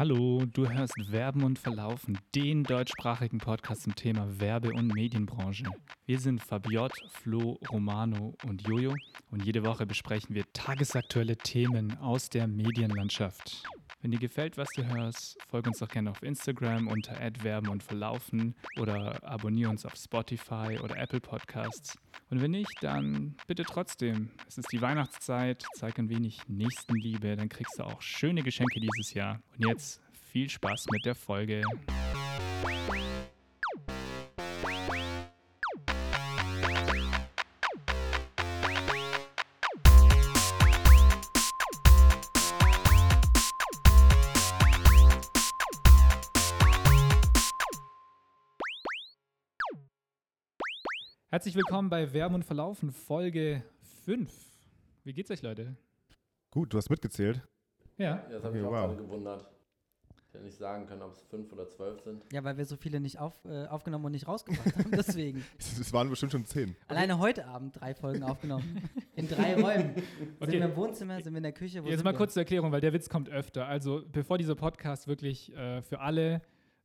Hallo, du hörst Werben und Verlaufen, den deutschsprachigen Podcast zum Thema Werbe- und Medienbranche. Wir sind Fabiot, Flo, Romano und Jojo und jede Woche besprechen wir tagesaktuelle Themen aus der Medienlandschaft. Wenn dir gefällt, was du hörst, folge uns doch gerne auf Instagram unter @werben und verlaufen oder abonniere uns auf Spotify oder Apple Podcasts. Und wenn nicht, dann bitte trotzdem. Es ist die Weihnachtszeit, zeig ein wenig Nächstenliebe, dann kriegst du auch schöne Geschenke dieses Jahr. Und jetzt viel Spaß mit der Folge. Herzlich willkommen bei Werben und Verlaufen, Folge 5. Wie geht's euch, Leute? Gut, du hast mitgezählt. Ja. Ja, das habe ich Okay, auch wow. gerade gewundert. Ich hätte nicht sagen können, ob es fünf oder zwölf sind. Ja, weil wir so viele nicht auf, äh, aufgenommen und nicht rausgebracht haben. Deswegen. Es waren bestimmt schon zehn. Alleine heute Abend drei Folgen aufgenommen. In drei Räumen. Okay. Sind wir im Wohnzimmer, sind wir in der Küche? Wo Jetzt mal wir? kurz zur Erklärung, weil der Witz kommt öfter. Also, bevor dieser Podcast wirklich äh, für alle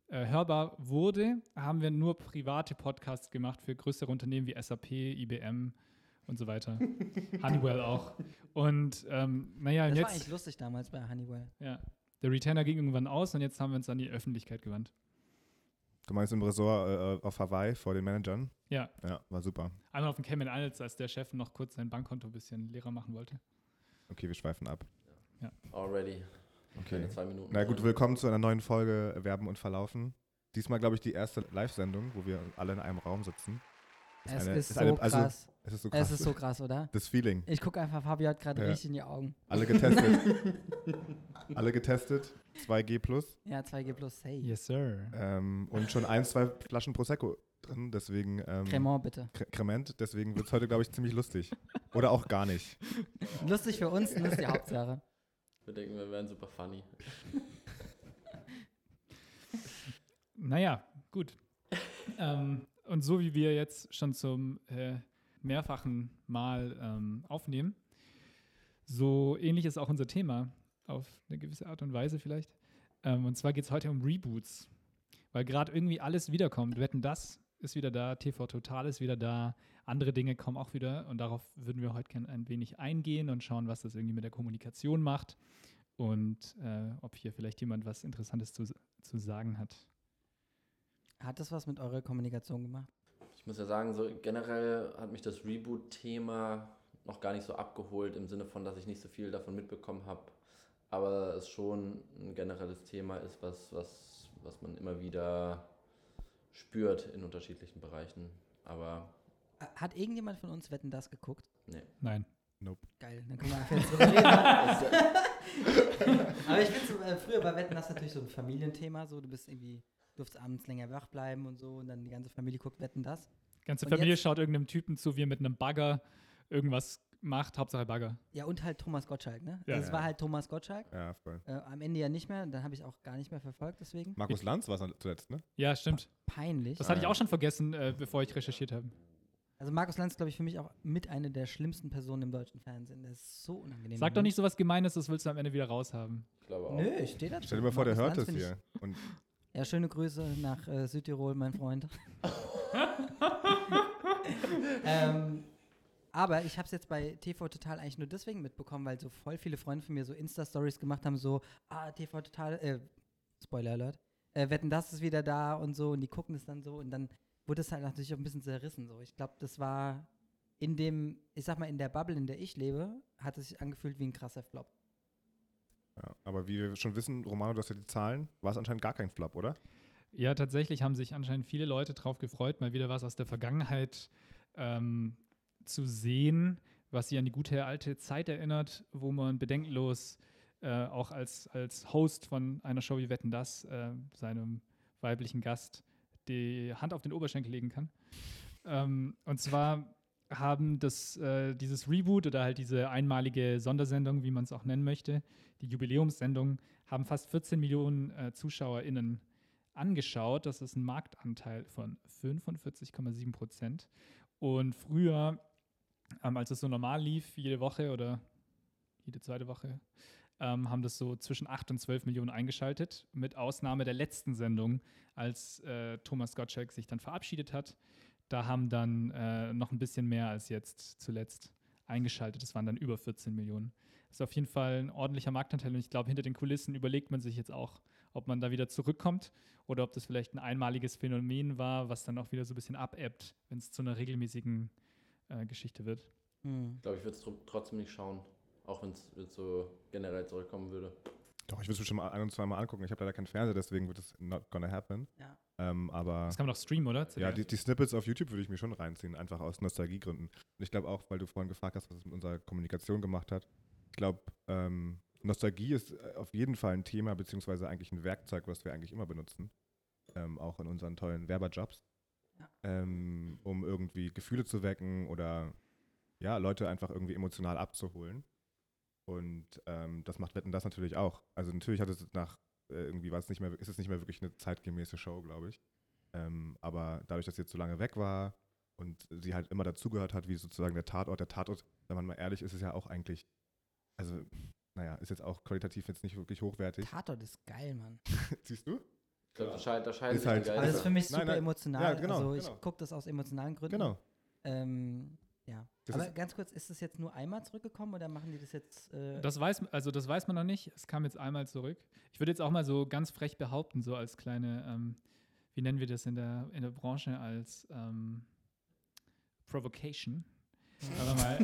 äh, hörbar wurde, haben wir nur private Podcasts gemacht für größere Unternehmen wie SAP, IBM und so weiter. Honeywell auch. Und ähm, naja, und Das war eigentlich jetzt, lustig damals bei Honeywell. ja, der Retainer ging irgendwann aus und jetzt haben wir uns an die Öffentlichkeit gewandt. Du meinst im Ressort äh, auf Hawaii vor den Managern? Ja, Ja, war super. einmal auf dem Cayman Islands, als der Chef noch kurz sein Bankkonto ein bisschen leerer machen wollte. Okay, wir schweifen ab. Already. Keine zwei Minuten. Na gut, willkommen zu einer neuen Folge Werben und Verlaufen. Diesmal, glaube ich, die erste Live-Sendung, wo wir alle in einem Raum sitzen. Es eine- ist, ist so eine- also- krass. Es ist so krass. es ist so krass, oder? das Feeling. Ich gucke einfach, Fabio hat gerade Ja. richtig in die Augen. Alle getestet. alle getestet. 2G plus. Ja, 2G plus, hey. Yes, sir. Ähm, und schon ein, zwei Flaschen Prosecco drin. Deswegen. Ähm, Cremant, bitte. Cre- Crement. Deswegen wird es heute, glaube ich, ziemlich lustig. Oder auch gar nicht. Lustig für uns, das ist die Hauptsache. Wir denken, wir wären super funny. Naja, gut. ähm, und so wie wir jetzt schon zum äh, mehrfachen Mal ähm, aufnehmen, so ähnlich ist auch unser Thema auf eine gewisse Art und Weise vielleicht. Ähm, und zwar geht es heute um Reboots, weil gerade irgendwie alles wiederkommt. Wetten, das ist wieder da, TV Total ist wieder da, andere Dinge kommen auch wieder und darauf würden wir heute gerne ein wenig eingehen und schauen, was das irgendwie mit der Kommunikation macht und äh, ob hier vielleicht jemand was Interessantes zu, zu sagen hat. Hat das was mit eurer Kommunikation gemacht? Ich muss ja sagen, so generell hat mich das Reboot-Thema noch gar nicht so abgeholt, im Sinne von, dass ich nicht so viel davon mitbekommen habe. Aber es schon ein generelles Thema ist, was, was, was man immer wieder spürt in unterschiedlichen Bereichen. Aber Hat irgendjemand von uns Wetten das geguckt? nee. Nein. Geil, dann können wir einfach jetzt drüber reden. Aber ich finde so, äh, früher bei Wetten das natürlich so ein Familienthema, so du bist irgendwie, durfst abends länger wach bleiben und so und dann die ganze Familie guckt Wetten das. Ganze Und Familie jetzt- schaut irgendeinem Typen zu, wie er mit einem Bagger irgendwas macht, Hauptsache Bagger. Ja, und halt Thomas Gottschalk, ne? Ja. also es Ja. war halt Thomas Gottschalk. Ja, voll. Äh, am Ende ja nicht mehr, dann habe ich auch gar nicht mehr verfolgt, deswegen. Markus Lanz war es zuletzt, ne? Ja, stimmt. Peinlich. Das hatte ich auch schon vergessen, äh, bevor ich recherchiert habe. Also Markus Lanz, glaube ich, für mich auch mit einer der schlimmsten Personen im deutschen Fernsehen. Das ist so unangenehm. Sag doch nicht so was Gemeines, das willst du am Ende wieder raushaben. Ich glaube auch. Nö, ich stehe da. Stell dir mal vor, der hört das Lanz find hier. Und ja, schöne Grüße nach äh, Südtirol, mein Freund. ähm, aber ich habe es jetzt bei TV Total eigentlich nur deswegen mitbekommen, weil so voll viele Freunde von mir so Insta-Stories gemacht haben, so, ah, TV Total, äh, Spoiler Alert, äh, wetten, das ist wieder da und so und die gucken es dann so und dann wurde es halt natürlich auch ein bisschen zerrissen so. Ich glaube, das war in dem, ich sag mal, in der Bubble, in der ich lebe, hat es sich angefühlt wie ein krasser Flop. Ja, aber wie wir schon wissen, Romano, du hast ja die Zahlen, war es anscheinend gar kein Flop, oder? Ja, tatsächlich haben sich anscheinend viele Leute drauf gefreut, mal wieder was aus der Vergangenheit ähm, zu sehen, was sie an die gute alte Zeit erinnert, wo man bedenkenlos äh, auch als, als Host von einer Show wie Wetten das äh, seinem weiblichen Gast die Hand auf den Oberschenkel legen kann. Ähm, und zwar haben das, äh, dieses Reboot oder halt diese einmalige Sondersendung, wie man es auch nennen möchte, die Jubiläumssendung, haben fast 14 Millionen äh, ZuschauerInnen angeschaut. Das ist ein Marktanteil von 45,7 Prozent. Und früher, ähm, als es so normal lief, jede Woche oder jede zweite Woche, ähm, haben das so zwischen 8 und 12 Millionen eingeschaltet, mit Ausnahme der letzten Sendung, als äh, Thomas Gottschalk sich dann verabschiedet hat. Da haben dann äh, noch ein bisschen mehr als jetzt zuletzt eingeschaltet. Das waren dann über 14 Millionen. Das ist auf jeden Fall ein ordentlicher Marktanteil und ich glaube, hinter den Kulissen überlegt man sich jetzt auch, ob man da wieder zurückkommt oder ob das vielleicht ein einmaliges Phänomen war, was dann auch wieder so ein bisschen abebbt, wenn es zu einer regelmäßigen äh, Geschichte wird. Hm. Ich glaube, ich würde es trotzdem nicht schauen, auch wenn es so generell zurückkommen würde. Doch, ich würde es bestimmt mal ein und zwei Mal angucken. Ich habe leider keinen Fernseher, deswegen wird es not gonna happen. Ja. Ähm, aber Das kann man doch streamen, oder? ja, die, die Snippets auf YouTube würde ich mir schon reinziehen, einfach aus Nostalgiegründen. Und ich glaube auch, weil du vorhin gefragt hast, was es mit unserer Kommunikation gemacht hat. Ich glaube, ähm, Nostalgie ist äh, auf jeden Fall ein Thema, beziehungsweise eigentlich ein Werkzeug, was wir eigentlich immer benutzen. Ähm, auch in unseren tollen Werberjobs. Ja. Ähm, um irgendwie Gefühle zu wecken oder ja, Leute einfach irgendwie emotional abzuholen. Und ähm, das macht Wetten das natürlich auch. Also natürlich hat es nach äh, irgendwie war es nicht mehr, ist es nicht mehr wirklich eine zeitgemäße Show, glaube ich. Ähm, aber dadurch, dass sie jetzt so lange weg war und sie halt immer dazugehört hat, wie sozusagen der Tatort, der Tatort, wenn man mal ehrlich ist, ist es ja auch eigentlich, also, naja, ist jetzt auch qualitativ jetzt nicht wirklich hochwertig. Tatort ist geil, Mann. Siehst du? Ich glaube, da scheiden, da scheiden Ist halt- Aber das ist für mich Nein, super nein. emotional. Ja, genau, also ich genau. gucke das aus emotionalen Gründen. Genau. Ähm, ja. Das Aber ganz kurz, ist das jetzt nur einmal zurückgekommen oder machen die das jetzt? Äh, Das weiß, also das weiß man noch nicht. Es kam jetzt einmal zurück. Ich würde jetzt auch mal so ganz frech behaupten, so als kleine, ähm, wie nennen wir das in der, in der Branche, als ähm, Provocation. Aber mal,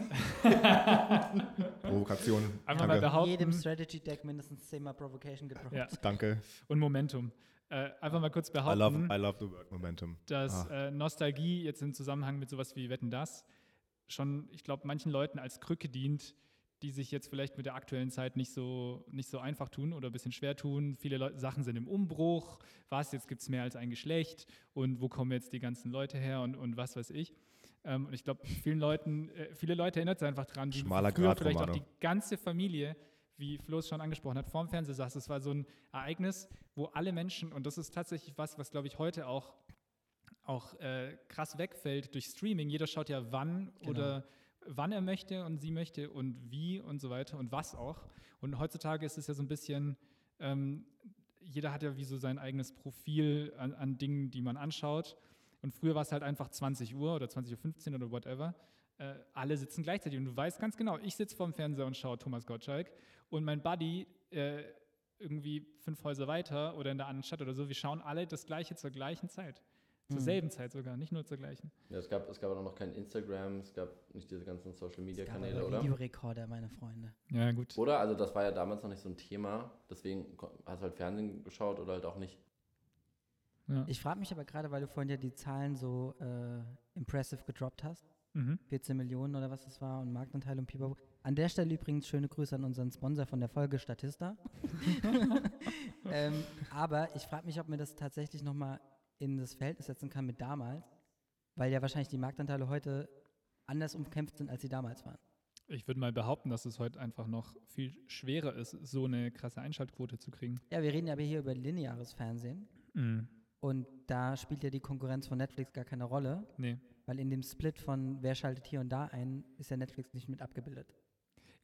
Provokation. einfach mal Danke. in behaupten. jedem Strategy Deck mindestens zehnmal Provocation gedroppt. Ja. Danke. Und Momentum. Äh, einfach mal kurz I behaupten. love, I love the word Momentum. dass Ah. äh, Nostalgie jetzt im Zusammenhang mit sowas wie Wetten das schon, ich glaube, manchen Leuten als Krücke dient, die sich jetzt vielleicht mit der aktuellen Zeit nicht so, nicht so einfach tun oder ein bisschen schwer tun. Viele Leu Sachen sind im Umbruch. Was, jetzt gibt es mehr als ein Geschlecht und wo kommen jetzt die ganzen Leute her und, und was weiß ich. Ähm, und ich glaube, vielen Leuten, äh, viele Leute erinnert sich einfach dran, wie Schmaler früher Grat, vielleicht auch Romano. die ganze Familie, wie Flo es schon angesprochen hat, vorm Fernseher saß. Es war so ein Ereignis, wo alle Menschen, und das ist tatsächlich was, was glaube ich heute auch auch äh, krass wegfällt durch Streaming. Jeder schaut ja wann Genau. oder wann er möchte und sie möchte und wie und so weiter und was auch. Und heutzutage ist es ja so ein bisschen, ähm, jeder hat ja wie so sein eigenes Profil an, an Dingen, die man anschaut. Und früher war es halt einfach 20 Uhr oder 20.15 Uhr oder whatever. Äh, alle sitzen gleichzeitig und du weißt ganz genau, ich sitze vorm Fernseher und schaue Thomas Gottschalk und mein Buddy äh, irgendwie fünf Häuser weiter oder in der anderen Stadt oder so, wir schauen alle das Gleiche zur gleichen Zeit. Zur Mhm. selben Zeit sogar, nicht nur zur gleichen. Ja, es gab, es gab auch noch kein Instagram, es gab nicht diese ganzen Social Media Es gab Kanäle, oder? Videorekorder, meine Freunde. Ja, gut. Oder? Also das war ja damals noch nicht so ein Thema, deswegen hast du halt Fernsehen geschaut oder halt auch nicht. Ja. Ich frage mich aber gerade, weil du vorhin ja die Zahlen so äh, impressive gedroppt hast. Mhm. 14 Millionen oder was das war und Marktanteil und Pipapo. An der Stelle übrigens schöne Grüße an unseren Sponsor von der Folge Statista. ähm, aber ich frage mich, ob mir das tatsächlich nochmal in das Verhältnis setzen kann mit damals, weil ja wahrscheinlich die Marktanteile heute anders umkämpft sind, als sie damals waren. Ich würde mal behaupten, dass es heute einfach noch viel schwerer ist, so eine krasse Einschaltquote zu kriegen. Ja, wir reden ja aber hier über lineares Fernsehen Mhm. und da spielt ja die Konkurrenz von Netflix gar keine Rolle, Nee. weil in dem Split von wer schaltet hier und da ein, ist ja Netflix nicht mit abgebildet.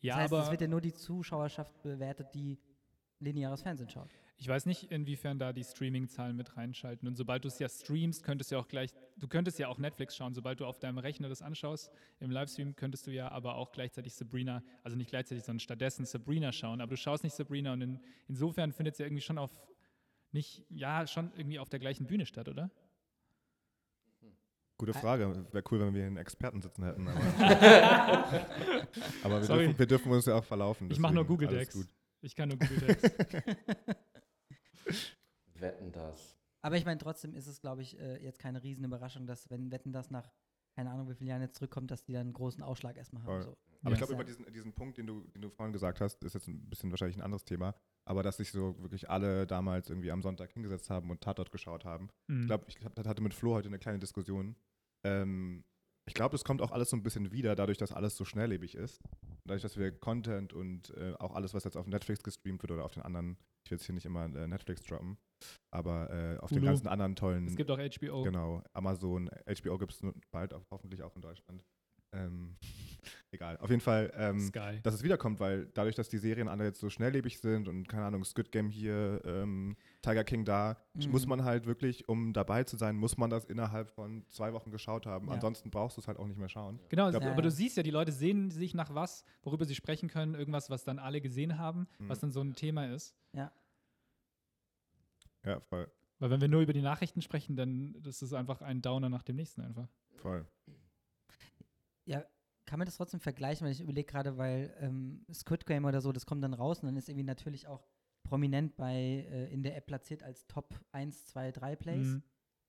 Ja, das heißt, aber es wird ja nur die Zuschauerschaft bewertet, die lineares Fernsehen schaut. ich weiß nicht, inwiefern da die Streaming-Zahlen mit reinschalten. Und sobald du es ja streamst, könntest du ja auch gleich, du könntest ja auch Netflix schauen. Sobald du auf deinem Rechner das anschaust, im Livestream könntest du ja aber auch gleichzeitig Sabrina, also nicht gleichzeitig, sondern stattdessen Sabrina schauen. Aber du schaust nicht Sabrina und in, insofern findet es ja irgendwie schon auf, nicht, ja, schon irgendwie auf der gleichen Bühne statt, oder? Gute Frage. Wäre cool, wenn wir einen Experten sitzen hätten. Aber, aber wir, dürfen, wir dürfen uns ja auch verlaufen. Ich mache nur Google Decks. gut. Ich kann nur Google Decks. Wetten das. Aber ich meine, trotzdem ist es, glaube ich, äh, jetzt keine riesen Überraschung, dass, wenn Wetten das nach, keine Ahnung, wie vielen Jahren jetzt zurückkommt, dass die dann einen großen Ausschlag erstmal haben. So. Aber Ja. ich glaube, über diesen, diesen Punkt, den du, den du vorhin gesagt hast, ist jetzt ein bisschen wahrscheinlich ein anderes Thema, aber dass sich so wirklich alle damals irgendwie am Sonntag hingesetzt haben und Tatort geschaut haben. Mhm. Ich glaube, ich hatte mit Flo heute eine kleine Diskussion. Ähm, ich glaube, es kommt auch alles so ein bisschen wieder, dadurch, dass alles so schnelllebig ist. Dadurch, dass wir Content und äh, auch alles, was jetzt auf Netflix gestreamt wird oder auf den anderen, ich will jetzt hier nicht immer äh, Netflix droppen, aber äh, auf den Hulu. ganzen anderen tollen es gibt auch HBO. Genau, Amazon, HBO gibt es bald auch, hoffentlich auch in Deutschland. Ähm, Egal. Auf jeden Fall, ähm, dass es wiederkommt, weil dadurch, dass die Serien alle jetzt so schnelllebig sind und keine Ahnung, Squid Game hier, ähm, Tiger King da, Mhm. muss man halt wirklich, um dabei zu sein, muss man das innerhalb von zwei Wochen geschaut haben. Ja. Ansonsten brauchst du es halt auch nicht mehr schauen. Genau, glaub, aber ja. du siehst ja, die Leute sehen sich nach was, worüber sie sprechen können, irgendwas, was dann alle gesehen haben, Mhm. was dann so ein Thema ist. Ja, voll. Weil wenn wir nur über die Nachrichten sprechen, dann das ist einfach ein Downer nach dem nächsten einfach. Voll. Ja, kann man das trotzdem vergleichen, weil ich überlege gerade, weil ähm, Squid Game oder so, das kommt dann raus und dann ist irgendwie natürlich auch prominent bei äh, in der App platziert als Top 1, 2, 3 Plays. Mhm.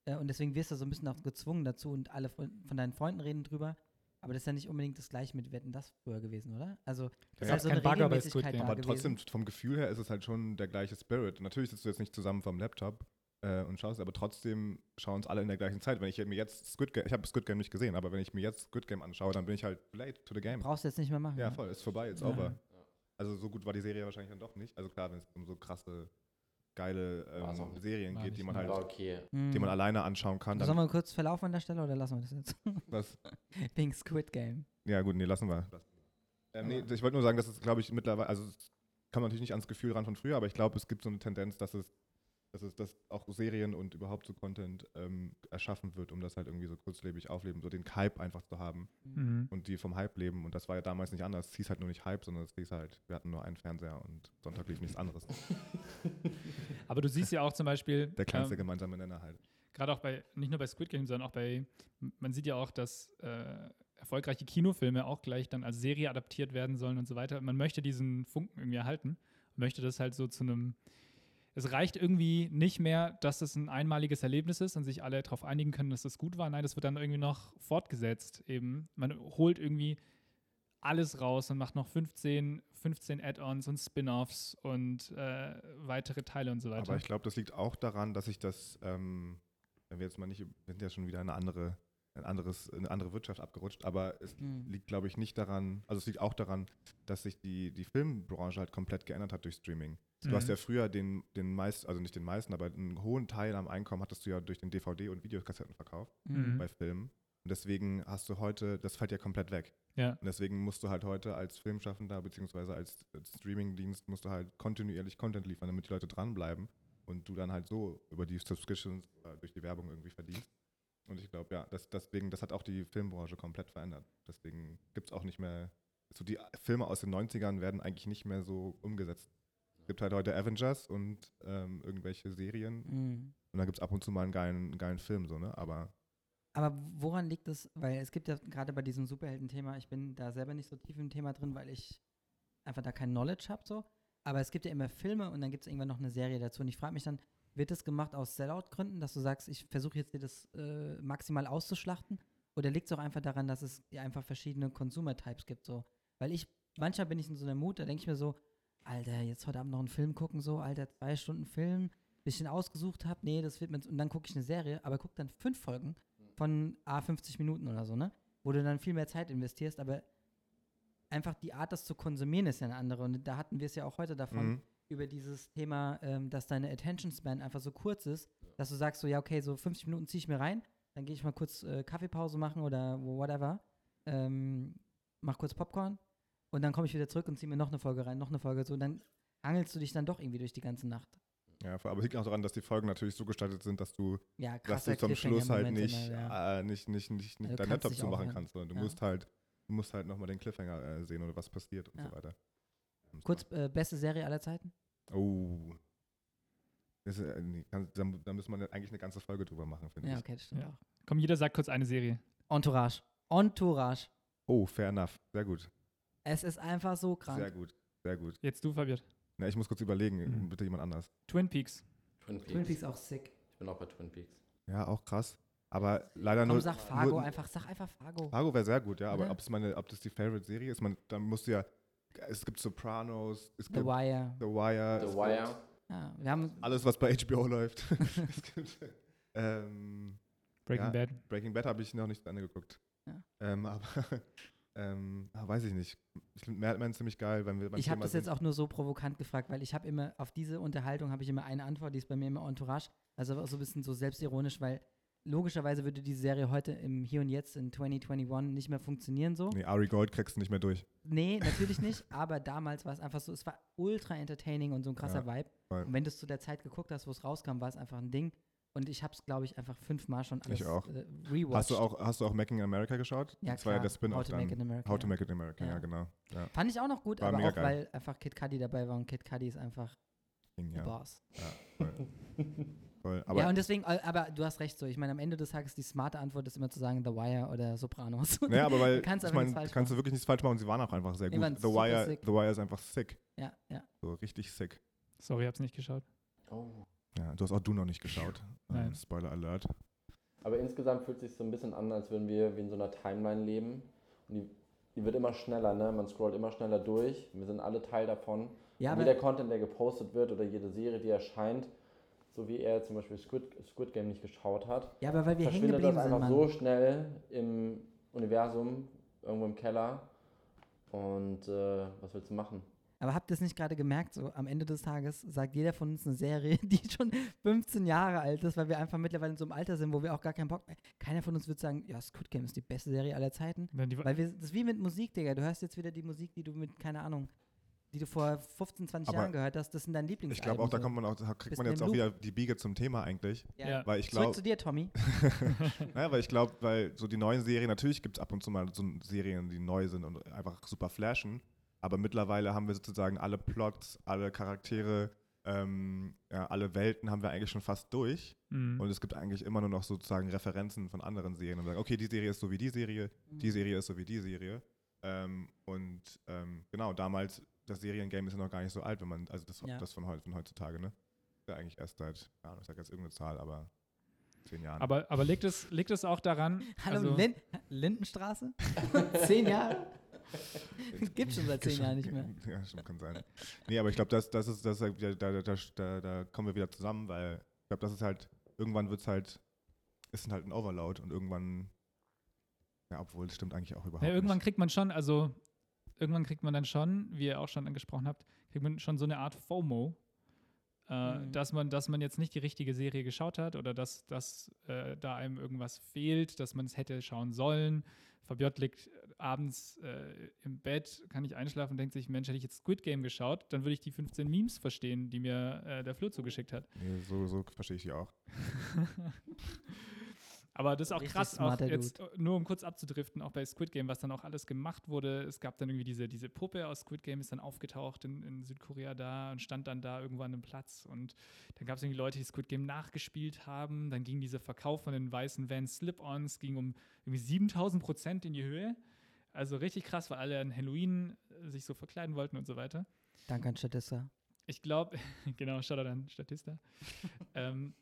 Äh, und deswegen wirst du so ein bisschen auch gezwungen dazu und alle von, von deinen Freunden reden drüber. Aber das ist ja nicht unbedingt das gleiche mit Wetten das früher gewesen, oder? Also das Ja, ist halt so eine Bagger bei Squid Regelmäßigkeit Game. da Aber trotzdem, vom Gefühl her ist es halt schon der gleiche Spirit. Natürlich sitzt du jetzt nicht zusammen vom Laptop äh, und schaust, aber trotzdem schauen uns alle in der gleichen Zeit. Wenn ich mir jetzt Squid Game, ich habe Squid Game nicht gesehen, aber wenn ich mir jetzt Squid Game anschaue, dann bin ich halt late to the game. Brauchst du jetzt nicht mehr machen. Ja, ne? voll, ist vorbei, it's Ja. over. Also so gut war die Serie wahrscheinlich dann doch nicht. Also klar, wenn es um so krasse, geile ähm. Serien geht, die man halt, okay. Mhm. die man alleine anschauen kann, Sollen wir kurz verlaufen an der Stelle oder lassen wir das jetzt? was. Wegen Squid Game. Ja gut, nee, lassen wir. Ähm, nee, ich wollte nur sagen, dass es, glaube ich, mittlerweile, also es kann man natürlich nicht ans Gefühl ran von früher, aber ich glaube, es gibt so eine Tendenz, dass es, dass es, dass auch Serien und überhaupt so Content ähm, erschaffen wird, um das halt irgendwie so kurzlebig aufleben, so den Hype einfach zu haben Mhm. und die vom Hype leben. Und das war ja damals nicht anders. Es hieß halt nur nicht Hype, sondern es hieß halt, wir hatten nur einen Fernseher und Sonntag lief nichts anderes. Aber du siehst ja auch zum Beispiel, Der kleinste ähm, gemeinsame Nenner halt. gerade auch bei, nicht nur bei Squid Game, sondern auch bei, man sieht ja auch, dass äh, erfolgreiche Kinofilme auch gleich dann als Serie adaptiert werden sollen und so weiter. Man möchte diesen Funken irgendwie erhalten, möchte das halt so zu einem, es reicht irgendwie nicht mehr, dass es ein einmaliges Erlebnis ist und sich alle darauf einigen können, dass das gut war. Nein, das wird dann irgendwie noch fortgesetzt eben. Man holt irgendwie alles raus und macht noch 15, 15 Add-ons und Spin-offs und äh, weitere Teile und so weiter. Aber ich glaube, das liegt auch daran, dass ich das, ähm, wenn wir jetzt mal nicht, wir sind ja schon wieder eine andere, ein anderes, eine andere Wirtschaft abgerutscht, aber es Mhm. liegt, glaube ich, nicht daran, also es liegt auch daran, dass sich die, die Filmbranche halt komplett geändert hat durch Streaming. Du hast Mhm. ja früher den, den meisten, also nicht den meisten, aber einen hohen Teil am Einkommen hattest du ja durch den DVD- und Videokassettenverkauf Mhm. bei Filmen. Und deswegen hast du heute, das fällt ja komplett weg. ja. Und deswegen musst du halt heute als Filmschaffender beziehungsweise als, als Streamingdienst musst du halt kontinuierlich Content liefern, damit die Leute dranbleiben und du dann halt so über die Subscriptions, äh, durch die Werbung irgendwie verdienst. Und ich glaube, ja, das, deswegen, das hat auch die Filmbranche komplett verändert. Deswegen gibt es auch nicht mehr, so die Filme aus den 90ern werden eigentlich nicht mehr so umgesetzt. Es gibt halt heute Avengers und ähm, irgendwelche Serien Mhm. und dann gibt es ab und zu mal einen geilen, einen geilen Film, so, ne? Aber Aber woran liegt es? Weil es gibt ja gerade bei diesem Superhelden-Thema, ich bin da selber nicht so tief im Thema drin, weil ich einfach da kein Knowledge habe so. Aber es gibt ja immer Filme und dann gibt es irgendwann noch eine Serie dazu. Und ich frage mich dann, wird das gemacht aus Sellout-Gründen, dass du sagst, ich versuche jetzt dir das äh, maximal auszuschlachten? Oder liegt es auch einfach daran, dass es einfach verschiedene Consumer-Types gibt? So? Weil ich, manchmal bin ich in so einer Mut, da denke ich mir so, Alter, jetzt heute Abend noch einen Film gucken, so, Alter, zwei Stunden Film, bisschen ausgesucht habe, nee, das wird mir, und dann gucke ich eine Serie, aber guck dann fünf Folgen von A 50 Minuten oder so, ne? Wo du dann viel mehr Zeit investierst, aber einfach die Art, das zu konsumieren, ist ja eine andere. Und da hatten wir es ja auch heute davon, mhm. Über dieses Thema, ähm, dass deine Attention Span einfach so kurz ist, dass du sagst so, ja, okay, so 50 Minuten ziehe ich mir rein, dann gehe ich mal kurz äh, Kaffeepause machen oder whatever, ähm, mach kurz Popcorn und dann komme ich wieder zurück und ziehe mir noch eine Folge rein, noch eine Folge so, und dann angelst du dich dann doch irgendwie durch die ganze Nacht. ja, aber es liegt auch daran, dass die Folgen natürlich so gestaltet sind, dass du Ja, dass du zum Schluss halt nicht, immer, ja. äh, nicht, nicht, nicht, nicht Ja, du dein Laptop zumachen aufhören. kannst, sondern du Ja. musst halt, du musst halt nochmal den Cliffhanger äh, sehen oder was passiert und Ja. so weiter. Kurz, äh, beste Serie aller Zeiten? Oh. Ist, äh, nee, kann, da, da müssen wir eigentlich eine ganze Folge drüber machen, finde Ja, ich. okay, das stimmt Ja. auch. Komm, jeder sagt kurz eine Serie. Entourage. Entourage. Oh, fair enough. Sehr gut. Es ist einfach so krank. Sehr gut. Sehr gut. Jetzt du, Fabian. Na, ich muss kurz überlegen. Mhm. Bitte jemand anders. Twin Peaks. Twin Peaks. Twin Peaks auch sick. Ich bin auch bei Twin Peaks. Ja, auch krass. Aber leider Komm, nur. sag Fargo nur, einfach, sag einfach Fargo. Fargo wäre sehr gut, ja. Aber Oder? ob es meine, ob das die Favorite-Serie ist, man, dann musst du ja. Es gibt Sopranos, es The gibt Wire. The Wire. The es Wire. Ja, wir haben alles, was bei HBO läuft. es gibt, ähm, Breaking Ja. Bad. Breaking Bad habe ich noch nicht zu Ende geguckt. Ja. Ähm, aber ähm, ah, weiß ich nicht. Ich finde Mad Men ziemlich geil, wenn wir ich habe das jetzt auch nur so provokant gefragt, weil ich habe immer, auf diese Unterhaltung habe ich immer eine Antwort, die ist bei mir immer Entourage. Also so ein bisschen so selbstironisch, weil logischerweise würde diese Serie heute im Hier und Jetzt in 2021 nicht mehr funktionieren so. Nee, Ari Gold kriegst du nicht mehr durch. Nee, natürlich nicht, aber damals war es einfach so, es war ultra entertaining und so ein krasser Vibe. voll. Und wenn du es zu der Zeit geguckt hast, wo es rauskam, war es einfach ein Ding. Und ich habe es, glaube ich, einfach fünfmal schon alles Ich auch. Äh, rewatcht. Hast du auch, hast du auch Making in America geschaut? Ja, das war ja klar. der Spin-off How to dann. Make it in America, How to ja. Make it in America, ja, Ja. genau. Ja, Fand ich auch noch gut, War aber auch, geil. weil einfach Kid Cudi dabei war und Kid Cudi ist einfach Ding, the ja. Boss. voll. voll. Aber ja, und deswegen, äh, aber du hast recht so. Ich meine, am Ende des Tages, die smarte Antwort ist immer zu sagen The Wire oder Sopranos. Naja, aber weil, Du kannst ich meine, kannst du wirklich nichts falsch machen und sie waren auch einfach sehr Die gut. The Wire, sick. The Wire ist einfach sick. ja, ja. So richtig sick. Sorry, hab's nicht geschaut. Oh. Ja, du hast auch du noch nicht geschaut. Nein. Ähm, Spoiler Alert. Aber insgesamt fühlt es sich so ein bisschen an, als würden wir wie in so einer Timeline leben. Und die, die wird immer schneller, ne? Man scrollt immer schneller durch. Wir sind alle Teil davon. Ja, und aber jeder Content, der gepostet wird oder jede Serie, die erscheint, so wie er zum Beispiel Squid, Squid Game nicht geschaut hat, Ja, aber weil wir hängen verschwindet das geblieben sind, einfach Mann. so schnell im Universum, irgendwo im Keller. Und äh, was willst du machen? Aber habt ihr es nicht gerade gemerkt, so am Ende des Tages sagt jeder von uns eine Serie, die schon 15 Jahre alt ist, weil wir einfach mittlerweile in so einem Alter sind, wo wir auch gar keinen Bock mehr. Keiner von uns wird sagen, ja, Squid Game ist die beste Serie aller Zeiten. Weil wir, das ist wie mit Musik, Digga. Du hörst jetzt wieder die Musik, die du mit, keine Ahnung, die du vor 15, 20 Aber Jahren gehört hast, das sind deine Ich Lieblingsalben. glaube auch, da so. kommt man auch, da kriegt Bist man jetzt auch Loop. wieder die Biege zum Thema eigentlich. Ja. Ja. Weil ich Zurück glaube, zu dir, Tommy. naja, weil ich glaube, weil so die neuen Serien, natürlich gibt es ab und zu mal so Serien, die neu sind und einfach super flashen. Aber mittlerweile haben wir sozusagen alle Plots, alle Charaktere, ähm, ja, alle Welten haben wir eigentlich schon fast durch. Mhm. Und es gibt eigentlich immer nur noch sozusagen Referenzen von anderen Serien und sagen, okay, die Serie ist so wie die Serie, Mhm. die Serie ist so wie die Serie. Ähm, und ähm, genau, damals, das Seriengame ist ja noch gar nicht so alt, wenn man, also das, Ja. das von, heu- von heutzutage, ne? Ist ja eigentlich erst seit, ja, ich sag jetzt irgendeine Zahl, aber zehn Jahren. aber, aber liegt, es, liegt es auch daran, Hallo, also, Lin Lindenstraße? zehn Jahre? Gibt schon seit zehn Jahren nicht mehr. Ja, stimmt, kann sein. Nee, aber ich glaube, das, das ist, das ist halt da, da, da, da kommen wir wieder zusammen, weil ich glaube, das ist halt, irgendwann wird es halt, ist halt ein Overload und irgendwann, ja, obwohl, es stimmt eigentlich auch überhaupt ja, irgendwann nicht. kriegt man schon, also irgendwann kriegt man dann schon, wie ihr auch schon angesprochen habt, kriegt man schon so eine Art FOMO, äh, Mhm. dass, man, dass man jetzt nicht die richtige Serie geschaut hat oder dass, dass äh, da einem irgendwas fehlt, dass man es hätte schauen sollen. Fabiot liegt abends äh, im Bett, kann nicht einschlafen und denkt sich, Mensch, hätte ich jetzt Squid Game geschaut, dann würde ich die 15 Memes verstehen, die mir äh, der Flo zugeschickt hat. Nee, so, so verstehe ich die auch. Aber das ist auch Richtig krass, auch jetzt nur um kurz abzudriften, auch bei Squid Game, was dann auch alles gemacht wurde. Es gab dann irgendwie diese, diese Puppe aus Squid Game, ist dann aufgetaucht in, in Südkorea da und stand dann da irgendwo an einem Platz. Und dann gab es irgendwie Leute, die Squid Game nachgespielt haben. Dann ging dieser Verkauf von den weißen Vans Slip-Ons, ging um irgendwie 7000 Prozent in die Höhe. Also richtig krass, weil alle an Halloween äh, sich so verkleiden wollten und so weiter. Danke an Statista. Ich glaube, genau, Shoutout an Statista. ähm,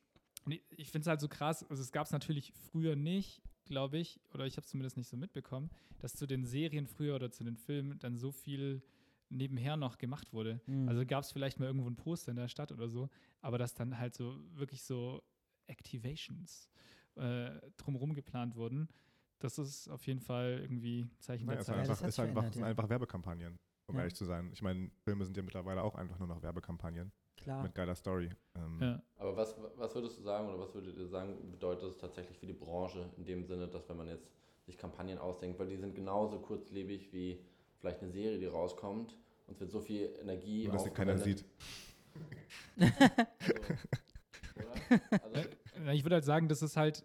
nee, ich finde es halt so krass, also es gab es natürlich früher nicht, glaube ich, oder ich habe es zumindest nicht so mitbekommen, dass zu den Serien früher oder zu den Filmen dann so viel nebenher noch gemacht wurde. Mhm. Also gab es vielleicht mal irgendwo ein Poster in der Stadt oder so, aber dass dann halt so wirklich so Activations äh, drumherum geplant wurden, das ist auf jeden Fall irgendwie Zeichen Naja, der es, Zeit. es sind einfach, ja. einfach Werbekampagnen, um Ja. ehrlich zu sein. Ich meine, Filme sind ja mittlerweile auch einfach nur noch Werbekampagnen Klar. mit geiler Story. Ähm, Ja. Aber was, was würdest du sagen oder was würdet ihr sagen, bedeutet es tatsächlich für die Branche in dem Sinne, dass wenn man jetzt sich Kampagnen ausdenkt, weil die sind genauso kurzlebig wie vielleicht eine Serie, die rauskommt und es wird so viel Energie Nur, dass sie keiner sieht. So? Also, Ja, Ich würde halt sagen, das ist halt,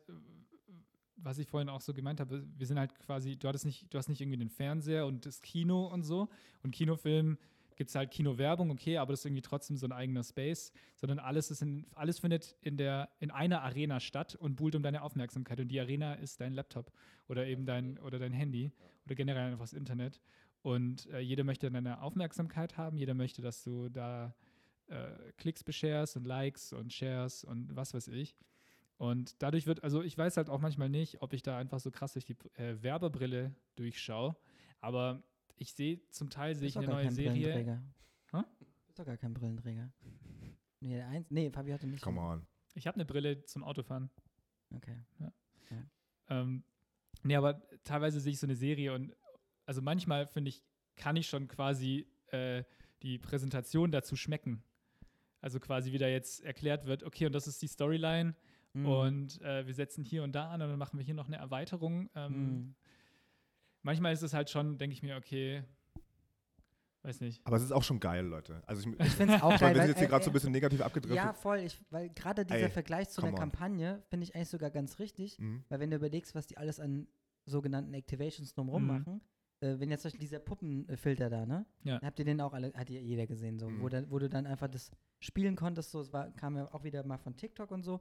was ich vorhin auch so gemeint habe, wir sind halt quasi, du hattest nicht, du hast nicht irgendwie den Fernseher und das Kino und so. Und Kinofilm gibt es halt Kinowerbung, okay, aber das ist irgendwie trotzdem so ein eigener Space, sondern alles ist in, alles findet in der, in einer Arena statt und buhlt um deine Aufmerksamkeit. Und die Arena ist dein Laptop oder eben dein oder dein Handy oder generell einfach das Internet. Und äh, jeder möchte deine Aufmerksamkeit haben, jeder möchte, dass du da äh, Klicks besharest und Likes und Shares und was weiß ich. Und dadurch wird, also ich weiß halt auch manchmal nicht, ob ich da einfach so krass durch die äh, Werbebrille durchschaue, aber ich sehe zum Teil sehe ich eine gar neue kein Serie. Brillenträger. Hä? Bist doch gar kein Brillenträger. Nee, eins, nee, Fabi hatte nicht. Come on. Ich habe eine Brille zum Autofahren. Okay. Ähm, nee, aber teilweise sehe ich so eine Serie und also manchmal finde ich, kann ich schon quasi äh, die Präsentation dazu schmecken. Also quasi wie da jetzt erklärt wird, okay, und das ist die Storyline Mhm. und äh, wir setzen hier und da an und dann machen wir hier noch eine Erweiterung. Ähm, Mhm. Manchmal ist es halt schon, denke ich mir, okay, weiß nicht. Aber es ist auch schon geil, Leute. Also ich, Ich finde es auch geil. wir sind jetzt hier äh, gerade so äh, ein bisschen negativ abgedriftet. Ja, voll. Ich, weil gerade dieser Ey, Vergleich zu einer. Kampagne finde ich eigentlich sogar ganz richtig. Mhm. Weil wenn du überlegst, was die alles an sogenannten Activations drumherum Mhm. machen, äh, wenn jetzt zum Beispiel dieser Puppenfilter da, ne? Ja. Habt ihr den auch alle, hat ja jeder gesehen, so, wo, Mhm. da, wo du dann einfach das spielen konntest, so, es war, kam ja auch wieder mal von TikTok und so,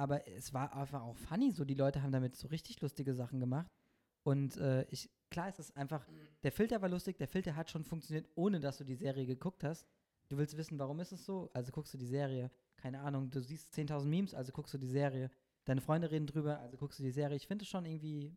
aber es war einfach auch funny, so, die Leute haben damit so richtig lustige Sachen gemacht und äh, ich, klar ist es einfach, der Filter war lustig, der Filter hat schon funktioniert, ohne dass du die Serie geguckt hast. Du willst wissen, warum ist es so? Also guckst du die Serie. Keine Ahnung, du siehst 10.000 Memes, also guckst du die Serie. Deine Freunde reden drüber, also guckst du die Serie. Ich finde es schon irgendwie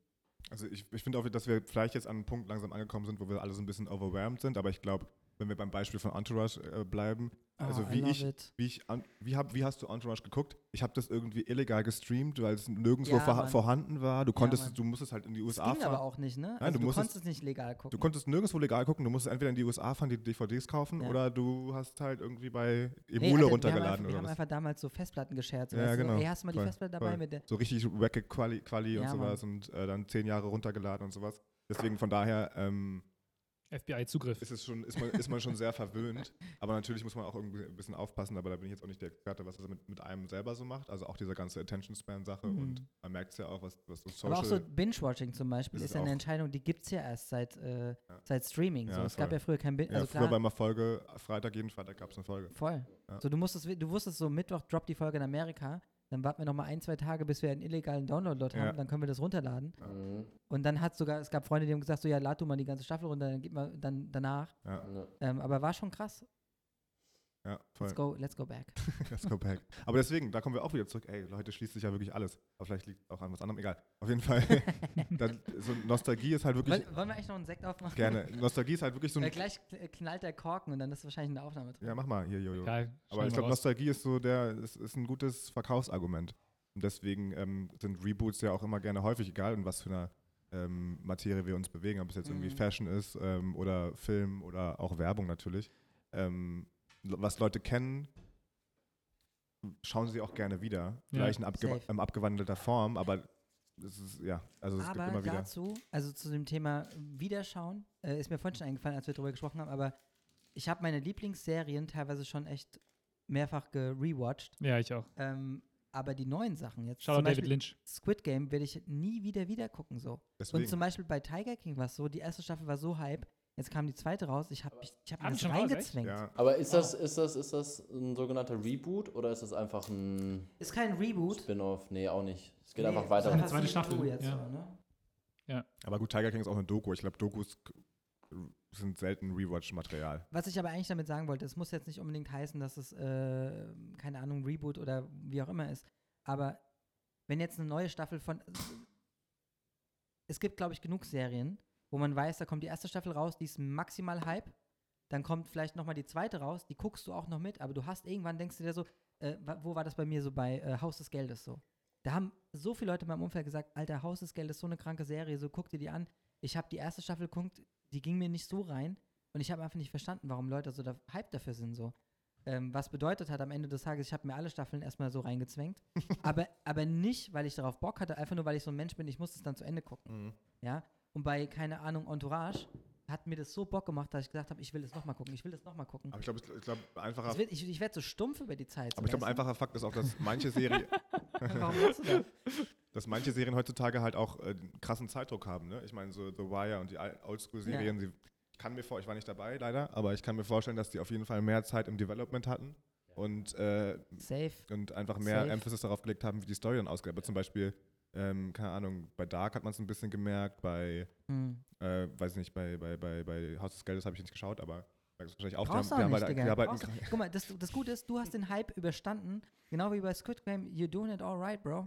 Also ich, ich finde auch, dass wir vielleicht jetzt an einem Punkt langsam angekommen sind, wo wir alle so ein bisschen overwhelmed sind, aber ich glaube, wenn wir beim Beispiel von Entourage äh, bleiben, Oh, I wie ich, wie ich, wie, hab, wie hast du Entourage geguckt? Ich habe das irgendwie illegal gestreamt, weil es nirgendwo Ja, vorha- Mann. vorhanden war. Du konntest, Mann. du musstest halt in die Das USA ging aber fahren. auch nicht, ne? also du du, musstest- konntest es nicht legal gucken. Du konntest nirgendwo legal gucken, du musstest entweder in die USA fahren, die DVDs kaufen, Ja. oder du hast halt irgendwie bei Emule Alter, wir haben runtergeladen einfach, Wir haben einfach damals so Festplatten gescherzt. Ja, genau. Ey, hast du mal die Voll, Festplatte dabei voll. mit der? So richtig wacke Quali, Quali und Ja, sowas und äh, dann zehn Jahre runtergeladen und sowas. Deswegen von daher ähm, FBI-Zugriff. ist, es schon, ist, man, ist man schon sehr verwöhnt. Aber natürlich muss man auch irgendwie ein bisschen aufpassen, aber da bin ich jetzt auch nicht der Experte, was das mit, mit einem selber so macht. Also auch diese ganze Attention-Span-Sache Mhm. und man merkt es ja auch, was, was so Aber auch so Social... Binge-Watching zum Beispiel ist ist ja eine. Entscheidung, die gibt es ja erst seit, äh, seit Streaming. Ja, so. Es gab ja früher kein Binge. ja, Also früher war immer Folge, Freitag, jeden Freitag gab es eine Folge. voll. Ja. So, du, musstest, du wusstest so, Mittwoch droppt die Folge in Amerika. Dann warten wir noch mal ein, zwei Tage, bis wir einen illegalen Download dort Ja. haben. Dann können wir das runterladen. Mhm. Und dann hat sogar, es gab Freunde, die haben gesagt, so ja, lad du mal die ganze Staffel runter, dann geht mal dann danach. Ja. Ähm, aber war schon krass. Ja voll. Let's go, let's go back. Let's go back. Aber deswegen, da kommen wir auch wieder zurück. Ey, Leute, schließt sich ja wirklich alles. Aber vielleicht liegt auch an was anderem. Egal. Auf jeden Fall. dann, so Nostalgie ist halt wirklich. Wollen, wollen wir eigentlich noch einen Sekt aufmachen? Gerne. Nostalgie ist halt wirklich so Weil ein. gleich kn- knallt der Korken und dann ist wahrscheinlich eine Aufnahme drin. Ja, mach mal hier, Jojo. Egal, Aber ich glaube. Nostalgie ist so der, ist, ist ein gutes Verkaufsargument. Und deswegen ähm, sind Reboots ja auch immer gerne häufig, egal in was für einer ähm, Materie wir uns bewegen, ob es jetzt irgendwie Mhm. Fashion ist ähm, oder Film oder auch Werbung natürlich. Ähm, was Leute kennen, schauen sie auch gerne wieder. Vielleicht in, abge in abgewandelter Form, aber es ist, ja, also es gibt aber immer wieder. dazu, also zu dem Thema Wiederschauen, äh, ist mir vorhin schon eingefallen, als wir darüber gesprochen haben, aber ich habe meine Lieblingsserien teilweise schon echt mehrfach gerewatcht. Ja, ich auch. Ähm, aber die neuen Sachen jetzt, zum David Beispiel Lynch. Squid Game, werde ich nie wieder wieder gucken so. Deswegen. Und zum Beispiel bei Tiger King war es so, die erste Staffel war so hype, jetzt kam die zweite raus, ich habe ich hab mir Haben das reingezwängt. ja, Aber ist das, ist, das, ist das ein sogenannter Reboot oder ist das einfach ein Ist kein Reboot. Spin-off? Nee, auch nicht. Es geht Nee, einfach ist weiter. eine zweite Staffel, Jetzt ja. so, ne? aber gut, Tiger King ist auch eine Doku. Ich glaube, Dokus sind selten Rewatch-Material. Was ich aber eigentlich damit sagen wollte, es muss jetzt nicht unbedingt heißen, dass es, äh, keine Ahnung, Reboot oder wie auch immer ist. Aber wenn jetzt eine neue Staffel von. Es gibt, glaube ich, genug Serien, wo man weiß, da kommt die erste Staffel raus, die ist maximal Hype. Dann kommt vielleicht nochmal die zweite raus, die guckst du auch noch mit, aber du hast irgendwann, denkst du dir so, äh, wo war das bei mir so bei äh, Haus des Geldes so? Da haben so viele Leute in meinem Umfeld gesagt, Alter, Haus des Geldes ist so eine kranke Serie, so guck dir die an. Ich habe die erste Staffel geguckt, die ging mir nicht so rein und ich habe einfach nicht verstanden, warum Leute so da Hype dafür sind so. Ähm, was bedeutet hat am Ende des Tages, ich habe mir alle Staffeln erstmal so reingezwängt, aber, aber nicht, weil ich darauf Bock hatte, einfach nur, weil ich so ein Mensch bin, ich muss es dann zu Ende gucken. Ja, und bei, keine Ahnung, Entourage hat mir das so Bock gemacht, dass ich gesagt habe, ich will das nochmal gucken, ich will das nochmal gucken. Aber ich glaube, ich glaub, einfacher, wird, ich ich werde so stumpf über die Zeit. So, aber ich glaube, ein einfacher Fakt ist auch, dass manche Serien? Warum machst du das? dass manche Serien heutzutage halt auch äh, einen krassen Zeitdruck haben. Ne? Ich meine, so The Wire und die Oldschool-Serien, sie ich kann mir vor, ich war nicht dabei leider, aber ich kann mir vorstellen, dass die auf jeden Fall mehr Zeit im Development hatten und, äh, und einfach mehr Safe. Emphasis darauf gelegt haben, wie die Story dann ausgeht. Aber zum Beispiel, ähm, keine Ahnung, bei Dark hat man es ein bisschen gemerkt, bei, Hm. äh, weiß nicht, bei, bei, bei, bei Haus des Geldes habe ich nicht geschaut, aber wahrscheinlich auch, Brauchst du die auch haben, die nicht, haben halt, Digga. Brauchst Guck mal, das, das Gute ist, du hast den Hype überstanden, genau wie bei Squid Game, you're doing it all right, bro.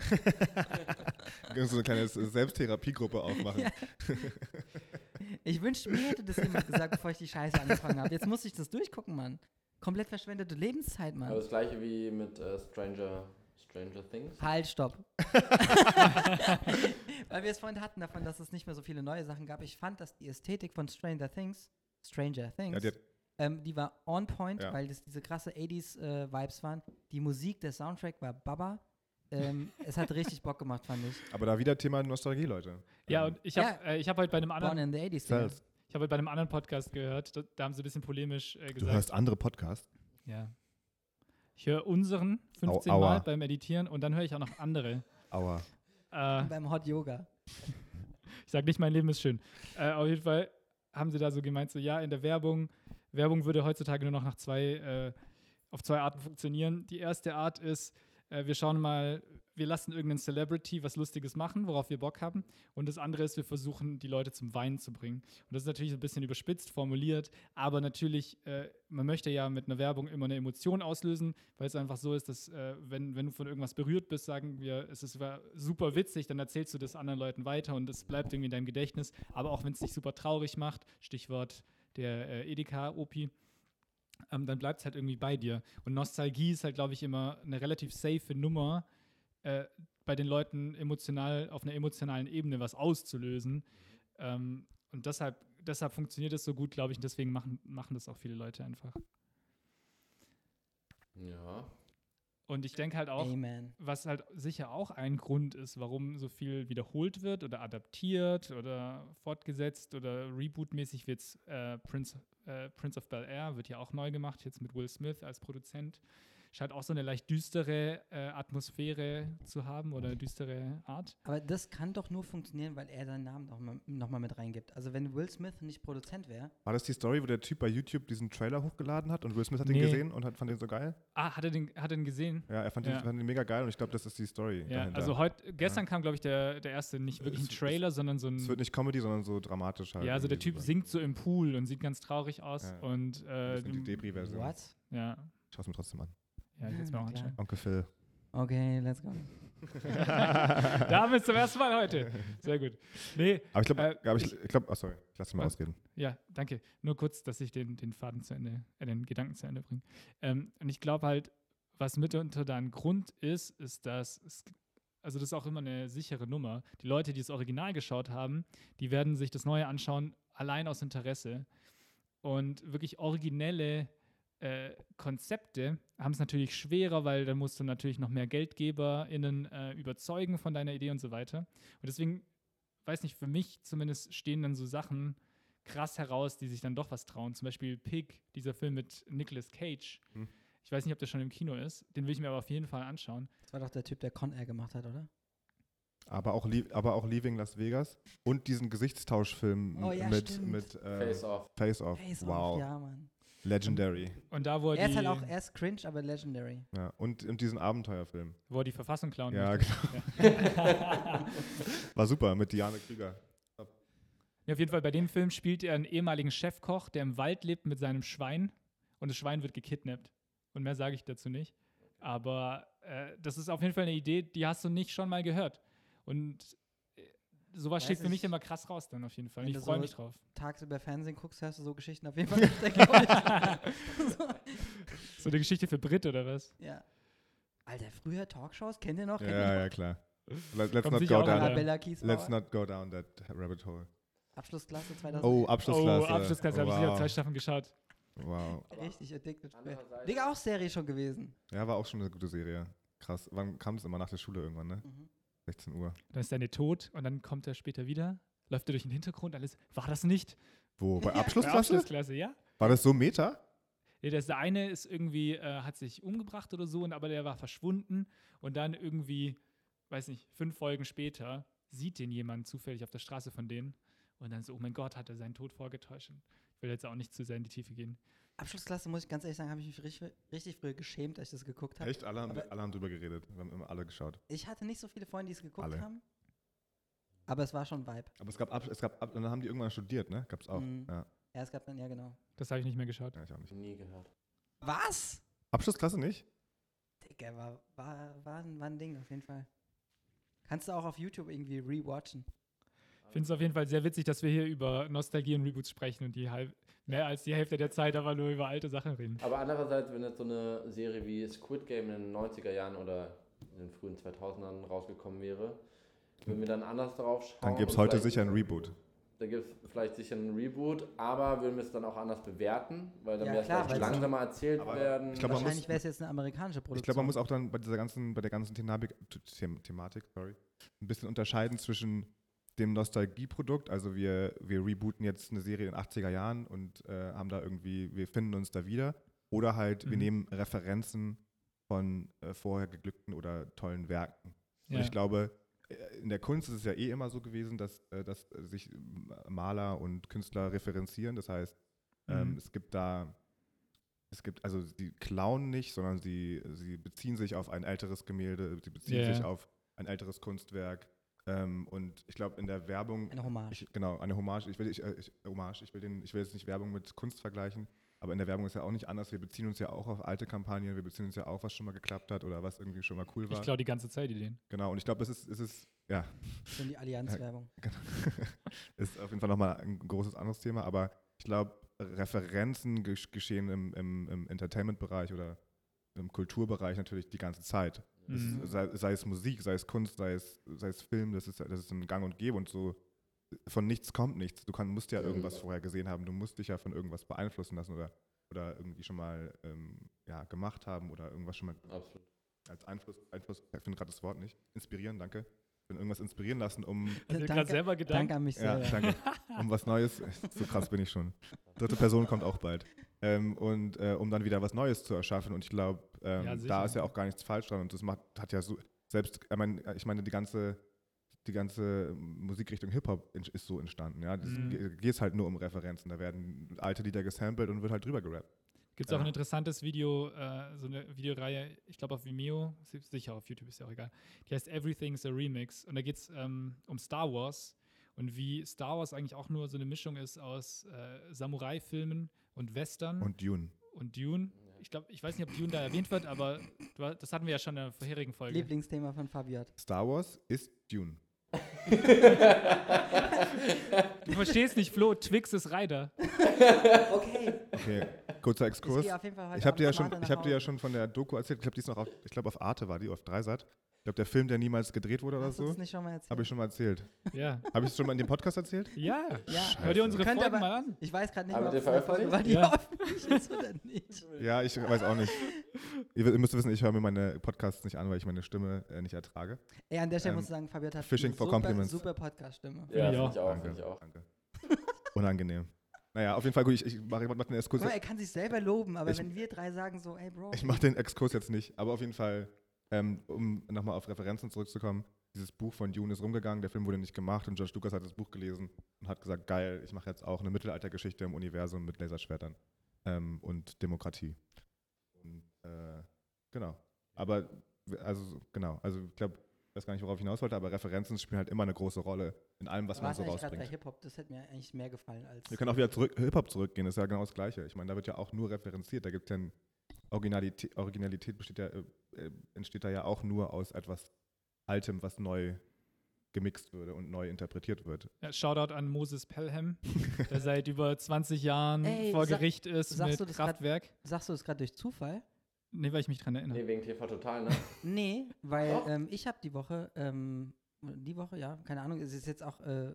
so eine kleine Selbsttherapiegruppe aufmachen. Ja. Ich wünschte, mir hätte das jemand gesagt, bevor ich die Scheiße angefangen habe. Jetzt muss ich das durchgucken, Mann. Komplett verschwendete Lebenszeit, Aber Mann. das gleiche wie mit äh, Stranger, Stranger Things. Halt, stopp. Weil wir es vorhin hatten davon, dass es nicht mehr so viele neue Sachen gab. Ich fand, dass die Ästhetik von Stranger Things, Stranger Things, Ja, die ähm, die war on point, Ja. weil das diese krasse 80s äh, Vibes waren. Die Musik, der Soundtrack war Baba. ähm, es hat richtig Bock gemacht, fand ich. Aber da wieder Thema Nostalgie, Leute. Ja, Ähm, und ich habe Ja. äh, ich hab heute bei einem Born anderen, in the 80s. Dinger. Cells. ich habe heute bei einem anderen Podcast gehört, da, da haben sie ein bisschen polemisch äh, Du gesagt. hörst andere Podcasts. Ja. Ich höre unseren 15 Au-. Mal beim Editieren und dann höre ich auch noch andere. Aua. Äh, Beim Hot Yoga. ich sage nicht, mein Leben ist schön. Äh, auf jeden Fall haben sie da so gemeint, so ja, in der Werbung, Werbung würde heutzutage nur noch nach zwei, äh, auf zwei Arten funktionieren. Die erste Art ist, äh, wir schauen mal, wir lassen irgendeinen Celebrity was Lustiges machen, worauf wir Bock haben. Und das andere ist, wir versuchen, die Leute zum Weinen zu bringen. Und das ist natürlich ein bisschen überspitzt formuliert, aber natürlich, äh, man möchte ja mit einer Werbung immer eine Emotion auslösen, weil es einfach so ist, dass äh, wenn, wenn du von irgendwas berührt bist, sagen wir, es ist super witzig, dann erzählst du das anderen Leuten weiter und es bleibt irgendwie in deinem Gedächtnis. Aber auch wenn es dich super traurig macht, Stichwort der äh, Edeka-Opi, ähm, dann bleibt es halt irgendwie bei dir. Und Nostalgie ist halt, glaube ich, immer eine relativ safe Nummer, äh, bei den Leuten emotional, auf einer emotionalen Ebene was auszulösen. Ähm, und deshalb, deshalb funktioniert es so gut, glaube ich, und deswegen machen, machen das auch viele Leute einfach. Ja. Und ich denke halt auch, Amen. was halt sicher auch ein Grund ist, warum so viel wiederholt wird oder adaptiert oder fortgesetzt oder rebootmäßig wird äh, Prince, äh, Prince of Bel Air, wird ja auch neu gemacht, jetzt mit Will Smith als Produzent. Scheint auch so eine leicht düstere äh, Atmosphäre zu haben oder düstere Art. Aber das kann doch nur funktionieren, weil er seinen Namen nochmal noch mal mit reingibt. Also wenn Will Smith nicht Produzent wäre, War das die Story, wo der Typ bei YouTube diesen Trailer hochgeladen hat und Will Smith hat Nee. ihn gesehen und hat, fand den so geil? Ah, hat er den, hat er den gesehen? Ja, er fand, Ja. Den, fand den mega geil und ich glaube, das ist die Story Ja, dahinter. also heute, gestern kam, glaube ich, der, der erste, nicht wirklich ein Es- es- Trailer, sondern so ein. es wird nicht Comedy, sondern so dramatisch halt. ja, also der Typ so. singt so im Pool und sieht ganz traurig aus. Ja. Und äh, Ein bisschen die Debris-Version. what? ja, Schau es mir trotzdem an. Ja, ich will's mir auch anschauen. Onkel Phil. Okay, let's go. da haben wir es zum ersten Mal heute. Sehr gut. Nee, Aber ich glaube, Äh, ich, ich glaube, ach sorry, ich lasse mal Was? ausreden. ja, danke. Nur kurz, dass ich den, den Faden zu Ende, äh, den Gedanken zu Ende bringe. Ähm, und ich glaube halt, was mitunter da ein Grund ist, ist, dass es, also das ist auch immer eine sichere Nummer. Die Leute, die das Original geschaut haben, die werden sich das Neue anschauen, allein aus Interesse. Und wirklich originelle äh, Konzepte haben es natürlich schwerer, weil dann musst du natürlich noch mehr GeldgeberInnen äh, überzeugen von deiner Idee und so weiter. Und deswegen, weiß nicht, für mich zumindest stehen dann so Sachen krass heraus, die sich dann doch was trauen. Zum Beispiel Pig, dieser Film mit Nicolas Cage. Hm. Ich weiß nicht, ob der schon im Kino ist. Den will ich mir aber auf jeden Fall anschauen. Das war doch der Typ, der Con Air gemacht hat, oder? Aber auch, aber auch Leaving Las Vegas und diesen Gesichtstauschfilm Oh ja, mit, stimmt. mit äh, Face off. Face Off. Face wow. Off, ja, Mann. Legendary. Und da, wo er, Er die, ist halt auch, er ist cringe, aber legendary. Ja. Und, und diesen Abenteuerfilm. wo er die Verfassung klauen Ja, möchte. Ja. War super mit Diane Krüger. Ja, auf jeden Fall, bei dem Film spielt er einen ehemaligen Chefkoch, der im Wald lebt mit seinem Schwein und das Schwein wird gekidnappt. Und mehr sage ich dazu nicht. Aber äh, das ist auf jeden Fall eine Idee, die hast du nicht schon mal gehört. Und sowas steht für mich ich. immer krass raus dann auf jeden Fall. Ich freue so- mich drauf. Tagsüber Fernsehen guckst, hörst du so Geschichten auf jeden Fall nicht, glaub ich. so, So eine Geschichte für Brit oder was? ja. Alter, früher Talkshows, kennt ihr noch? Ja, Kennt ja, noch? klar. Let, let's, Kommt not go down, let's not go down that rabbit hole. Abschlussklasse 2000. Oh, Abschlussklasse. Oh, Abschlussklasse, habe ich sicher wow. zwei Staffeln geschaut. wow. Richtig addicted. Digga, auch Serie schon gewesen. Ja, war auch schon eine gute Serie. Krass. Wann kam das immer nach der Schule irgendwann, ne? Mhm. 16 Uhr. Dann ist deine tot und dann kommt er später wieder, läuft er durch den Hintergrund, alles. War das nicht? Wo? Bei Bei Abschlussklasse? Abschlussklasse, ja? War das so Meta? Ja, das der eine ist irgendwie, äh, hat sich umgebracht oder so, und aber der war verschwunden und dann irgendwie, weiß nicht, fünf Folgen später sieht den jemand zufällig auf der Straße von denen und dann so, oh mein Gott, hat er seinen Tod vorgetäuscht. Ich will jetzt auch nicht zu sehr in die Tiefe gehen. Abschlussklasse, muss ich ganz ehrlich sagen, habe ich mich richtig, richtig früher geschämt, als ich das geguckt habe. Echt? Alle haben, Aber- alle haben drüber geredet. Wir haben immer alle geschaut. Ich hatte nicht so viele Freunde, die es geguckt Alle. haben. Aber es war schon ein Vibe. Aber es gab, Ab es gab Ab dann haben die irgendwann studiert, ne? Gab's auch. Mhm. Ja. Ja, es gab dann, ja genau. Das habe ich nicht mehr geschaut. ja, ich auch nicht. Nie gehört. Was? Abschlussklasse nicht? Digga, war, war, war, war ein Ding auf jeden Fall. Kannst du auch auf YouTube irgendwie rewatchen. Ich finde es auf jeden Fall sehr witzig, dass wir hier über Nostalgie und Reboots sprechen und die halb, mehr als die Hälfte der Zeit aber nur über alte Sachen reden. Aber andererseits, wenn jetzt so eine Serie wie Squid Game in den 90er Jahren oder in den frühen 2000ern rausgekommen wäre, würden wir dann anders drauf schauen. Dann gibt's und heute sicher ein Reboot. da gibt es vielleicht sicher einen Reboot, aber würden wir es dann auch anders bewerten, weil dann Ja, wäre es klar, vielleicht es- langsamer erzählt Aber werden. ich glaub, Wahrscheinlich wäre es jetzt eine amerikanische Produktion. Ich glaube, man muss auch dann bei dieser ganzen, bei der ganzen Thematik, The Thematik, sorry, ein bisschen unterscheiden zwischen dem Nostalgieprodukt, also wir, wir rebooten jetzt eine Serie in den 80er Jahren und äh, haben da irgendwie, wir finden uns da wieder, oder halt, wir Mhm. nehmen Referenzen von äh, vorher geglückten oder tollen Werken. Ja. Und ich glaube, äh, in der Kunst ist es ja eh immer so gewesen, dass, äh, dass sich Maler und Künstler referenzieren. Das heißt, ähm, Mhm. es gibt da, es gibt, also sie klauen nicht, sondern sie, sie beziehen sich auf ein älteres Gemälde, sie beziehen Ja, sich auf ein älteres Kunstwerk. Ähm, und ich glaube, in der Werbung, Eine Hommage. ich, genau, eine Hommage, ich will, ich, äh, ich, Hommage, ich will, den, ich will jetzt nicht Werbung mit Kunst vergleichen, aber in der Werbung ist ja auch nicht anders. Wir beziehen uns ja auch auf alte Kampagnen, wir beziehen uns ja auch, was schon mal geklappt hat oder was irgendwie schon mal cool war. Ich klaue die ganze Zeit Ideen. Genau, und ich glaube, es ist, es ist, ja, Schon die Allianz-Werbung. ist auf jeden Fall nochmal ein großes anderes Thema, aber ich glaube, Referenzen gesch- geschehen im, im, im Entertainment-Bereich oder im Kulturbereich natürlich die ganze Zeit. Mhm. sei, sei es Musik, sei es Kunst, sei es, sei es Film, das ist, das ist ein Gang und Gäbe und so. Von nichts kommt nichts. Du kann, musst ja Mhm. irgendwas vorher gesehen haben, du musst dich ja von irgendwas beeinflussen lassen oder, oder irgendwie schon mal ähm, ja, gemacht haben oder irgendwas schon mal Absolut. als Einfluss, Einfluss ich finde gerade das Wort nicht, inspirieren, danke. Von irgendwas inspirieren lassen, um Danke- gerade selber gedacht? Danke an mich ja, selber. danke. Um was Neues. So krass bin ich schon. Dritte Person kommt auch bald. Ähm, und äh, um dann wieder was Neues zu erschaffen. Und ich glaube, ähm, Ja, da ist ja auch gar nichts falsch dran. Und das macht, hat ja so, selbst, ich meine, ich meine die ganze, die ganze Musikrichtung Hip-Hop ist so entstanden. Ja? Das Mhm. geht es halt nur um Referenzen. Da werden alte Lieder gesampelt und wird halt drüber gerappt. Gibt es auch Ja. ein interessantes Video, äh, so eine Videoreihe, ich glaube auf Vimeo, si- sicher auf YouTube, ist ja auch egal. Die heißt Everything's a Remix. Und da geht es ähm, um Star Wars und wie Star Wars eigentlich auch nur so eine Mischung ist aus äh, Samurai-Filmen und Western und, Und Dune. Dune. Ich glaube, ich weiß nicht, ob Dune da erwähnt wird, aber du, das hatten wir ja schon in der vorherigen Folge. Lieblingsthema von Fabiat. Star Wars ist Dune. Du verstehst nicht, Flo, Twix ist Ryder. Okay. Okay, kurzer Exkurs. Ich habe dir, ja schon, ich hab dir ja schon von der Doku erzählt. Ich glaube, die ist noch auf, ich glaube, auf Arte war die, auf Dreisat. Ich glaube, der Film, der niemals gedreht wurde oder Hast du so, nicht schon mal erzählt? habe ich schon mal erzählt. Ja. Habe ich es schon mal in dem Podcast erzählt? Ja. Ja. Hör dir unsere Folgen aber- mal an. Ich weiß gerade nicht Aber mehr, ob der Folge war, die Ja. öffentlich ist oder nicht. Ja, ich weiß auch nicht. Ihr, ihr müsst wissen, ich höre mir meine Podcasts nicht an, weil ich meine Stimme äh, nicht ertrage. Ey, an der Stelle Ähm, muss ich sagen, Fabiat hat Fishing eine for super, compliments. super Podcast-Stimme. Ja, ich finde ich auch. danke, Finde ich auch. danke. Unangenehm. Naja, auf jeden Fall gut. Ich, ich mache mach den Exkurs. Mal, er kann sich selber loben, aber Ich- wenn wir drei sagen so, ey Bro, Ich mache den Exkurs jetzt nicht, aber auf jeden Fall, ähm, um nochmal auf Referenzen zurückzukommen, dieses Buch von Dune ist rumgegangen, der Film wurde nicht gemacht und George Lucas hat das Buch gelesen und hat gesagt, geil, ich mache jetzt auch eine Mittelaltergeschichte im Universum mit Laserschwertern ähm, und Demokratie. Und, äh, genau. Aber, also, genau, also ich glaube, ich weiß gar nicht, worauf ich hinaus wollte, aber Referenzen spielen halt immer eine große Rolle in allem, was du man so gerade bei rausbringt. Hip-Hop, das hätte mir eigentlich mehr gefallen als. Wir können auch wieder zurück, Hip-Hop zurückgehen, das ist ja genau das Gleiche. Ich meine, da wird ja auch nur referenziert, da gibt es ja Originalität, Originalität besteht ja, äh, äh, entsteht da ja auch nur aus etwas Altem, was neu gemixt würde und neu interpretiert wird. Ja, Shoutout an Moses Pelham, der seit über 20 Jahren Ey, vor Gericht ist sagst du mit das grad- Kraftwerk. Sagst du das gerade durch Zufall? Nee, weil ich mich dran erinnere. Nee, wegen TV Total, ne? Nee, weil ähm, ich habe die Woche, ähm, die Woche, ja, keine Ahnung, es ist jetzt auch äh,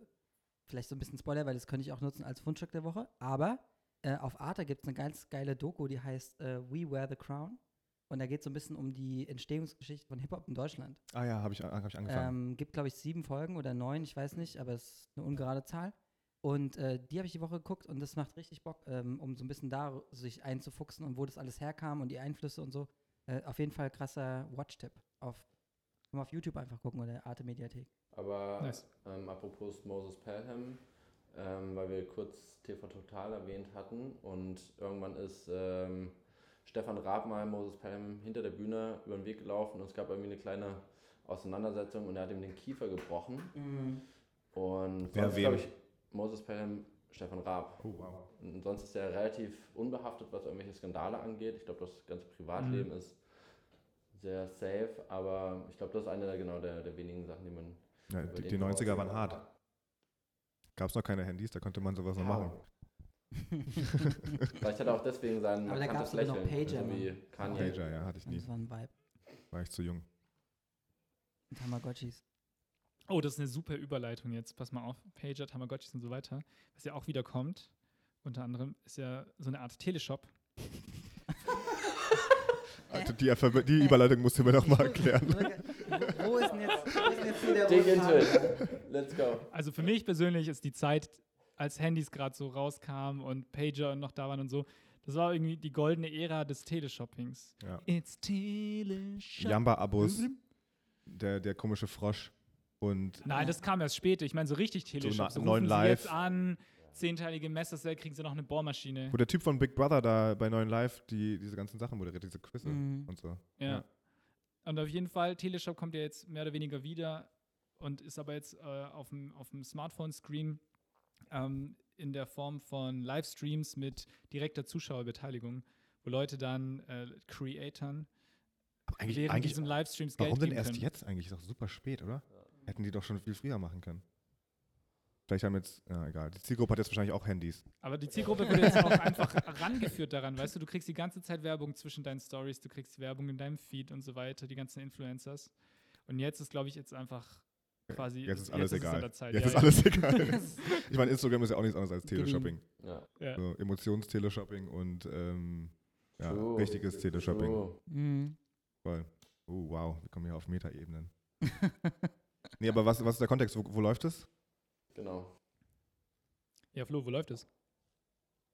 vielleicht so ein bisschen Spoiler, weil das könnte ich auch nutzen als Fundstück der Woche, aber äh, auf Arte gibt es eine ganz geile Doku, die heißt äh, We Wear the Crown und da geht es so ein bisschen um die Entstehungsgeschichte von Hip-Hop in Deutschland. Ah ja, habe ich, hab ich angefangen. Ähm, gibt, glaube ich, sieben Folgen oder neun, ich weiß nicht, aber es ist eine ungerade Zahl. Und äh, die habe ich die Woche geguckt und das macht richtig Bock, ähm, um so ein bisschen da sich einzufuchsen und wo das alles herkam und die Einflüsse und so. Äh, auf jeden Fall krasser Watch-Tipp. Auf, kann man auf YouTube einfach gucken oder Arte Mediathek. Aber Nice. ähm, apropos Moses Pelham, ähm, weil wir kurz TV Total erwähnt hatten und irgendwann ist ähm, Stefan Raab mal Moses Pelham hinter der Bühne über den Weg gelaufen und es gab irgendwie eine kleine Auseinandersetzung und er hat ihm den Kiefer gebrochen. Und Wer sonst wem? glaube ich Moses Pelham, Stefan Raab. Oh, wow. Und sonst ist er relativ unbehaftet, was irgendwelche Skandale angeht. Ich glaube, das ganze Privatleben ist sehr safe, aber ich glaube, das ist eine der, genau der, der wenigen Sachen, die man. Ja, über die, den die 90er waren hart. Gab es noch keine Handys, da konnte man sowas noch Ja. machen. Vielleicht hat er auch deswegen sein Aber da gab's sogar noch Pager. Kanye. Pager, ja, hatte ich nie. das war ein Vibe. War ich zu jung. Und Tamagotchis. Oh, das ist eine super Überleitung jetzt. Pass mal auf. Pager, Tamagotchis und so weiter. Was ja auch wieder kommt, unter anderem, ist ja so eine Art Teleshop. Also die, Alphabet- die Überleitung musst du mir noch mal erklären. Wo, wo ist denn jetzt, wo ist denn jetzt hier der Dig into it. Let's go. Also für mich persönlich ist die Zeit, als Handys gerade so rauskamen und Pager noch da waren und so, das war irgendwie die goldene Ära des Teleshoppings. Ja. It's Teleshop. Jamba-Abos, der, der komische Frosch und Nein, das kam erst später. Ich meine, so richtig Teleshop. So, neuen rufen Sie Live. jetzt an, zehnteilige Messerset, kriegen Sie noch eine Bohrmaschine. wo der Typ von Big Brother da bei Neuen Live die, diese ganzen Sachen moderiert, diese Quizze Mhm. und so. Ja. Ja. Und auf jeden Fall, Teleshop kommt ja jetzt mehr oder weniger wieder und ist aber jetzt äh, auf dem auf dem Smartphone-Screen ähm, in der Form von Livestreams mit direkter Zuschauerbeteiligung, wo Leute dann äh, Creatoren Aber eigentlich, während eigentlich diesen Livestreams Geld warum denn geben erst können. jetzt eigentlich? Ist doch super spät, oder? Hätten die doch schon viel früher machen können. Vielleicht haben jetzt, ja egal, die Zielgruppe hat jetzt wahrscheinlich auch Handys. Aber die Zielgruppe wird jetzt auch einfach rangeführt daran, weißt du, du kriegst die ganze Zeit Werbung zwischen deinen Stories, du kriegst Werbung in deinem Feed und so weiter, die ganzen Influencers. Und jetzt ist, glaube ich, jetzt einfach quasi. Jetzt ist alles es an egal. der Zeit. Jetzt Ja, ist ja. alles egal. ich meine, Instagram ist ja auch nichts anderes als Teleshopping. Ja. Ja. So, Emotions-Teleshopping und ähm, ja, True. richtiges Teleshopping. True. Mhm. Voll. Oh, wow, wir kommen hier auf Metaebenen. nee, aber was, was ist der Kontext? Wo, wo läuft es? Genau. ja, Flo, wo läuft es?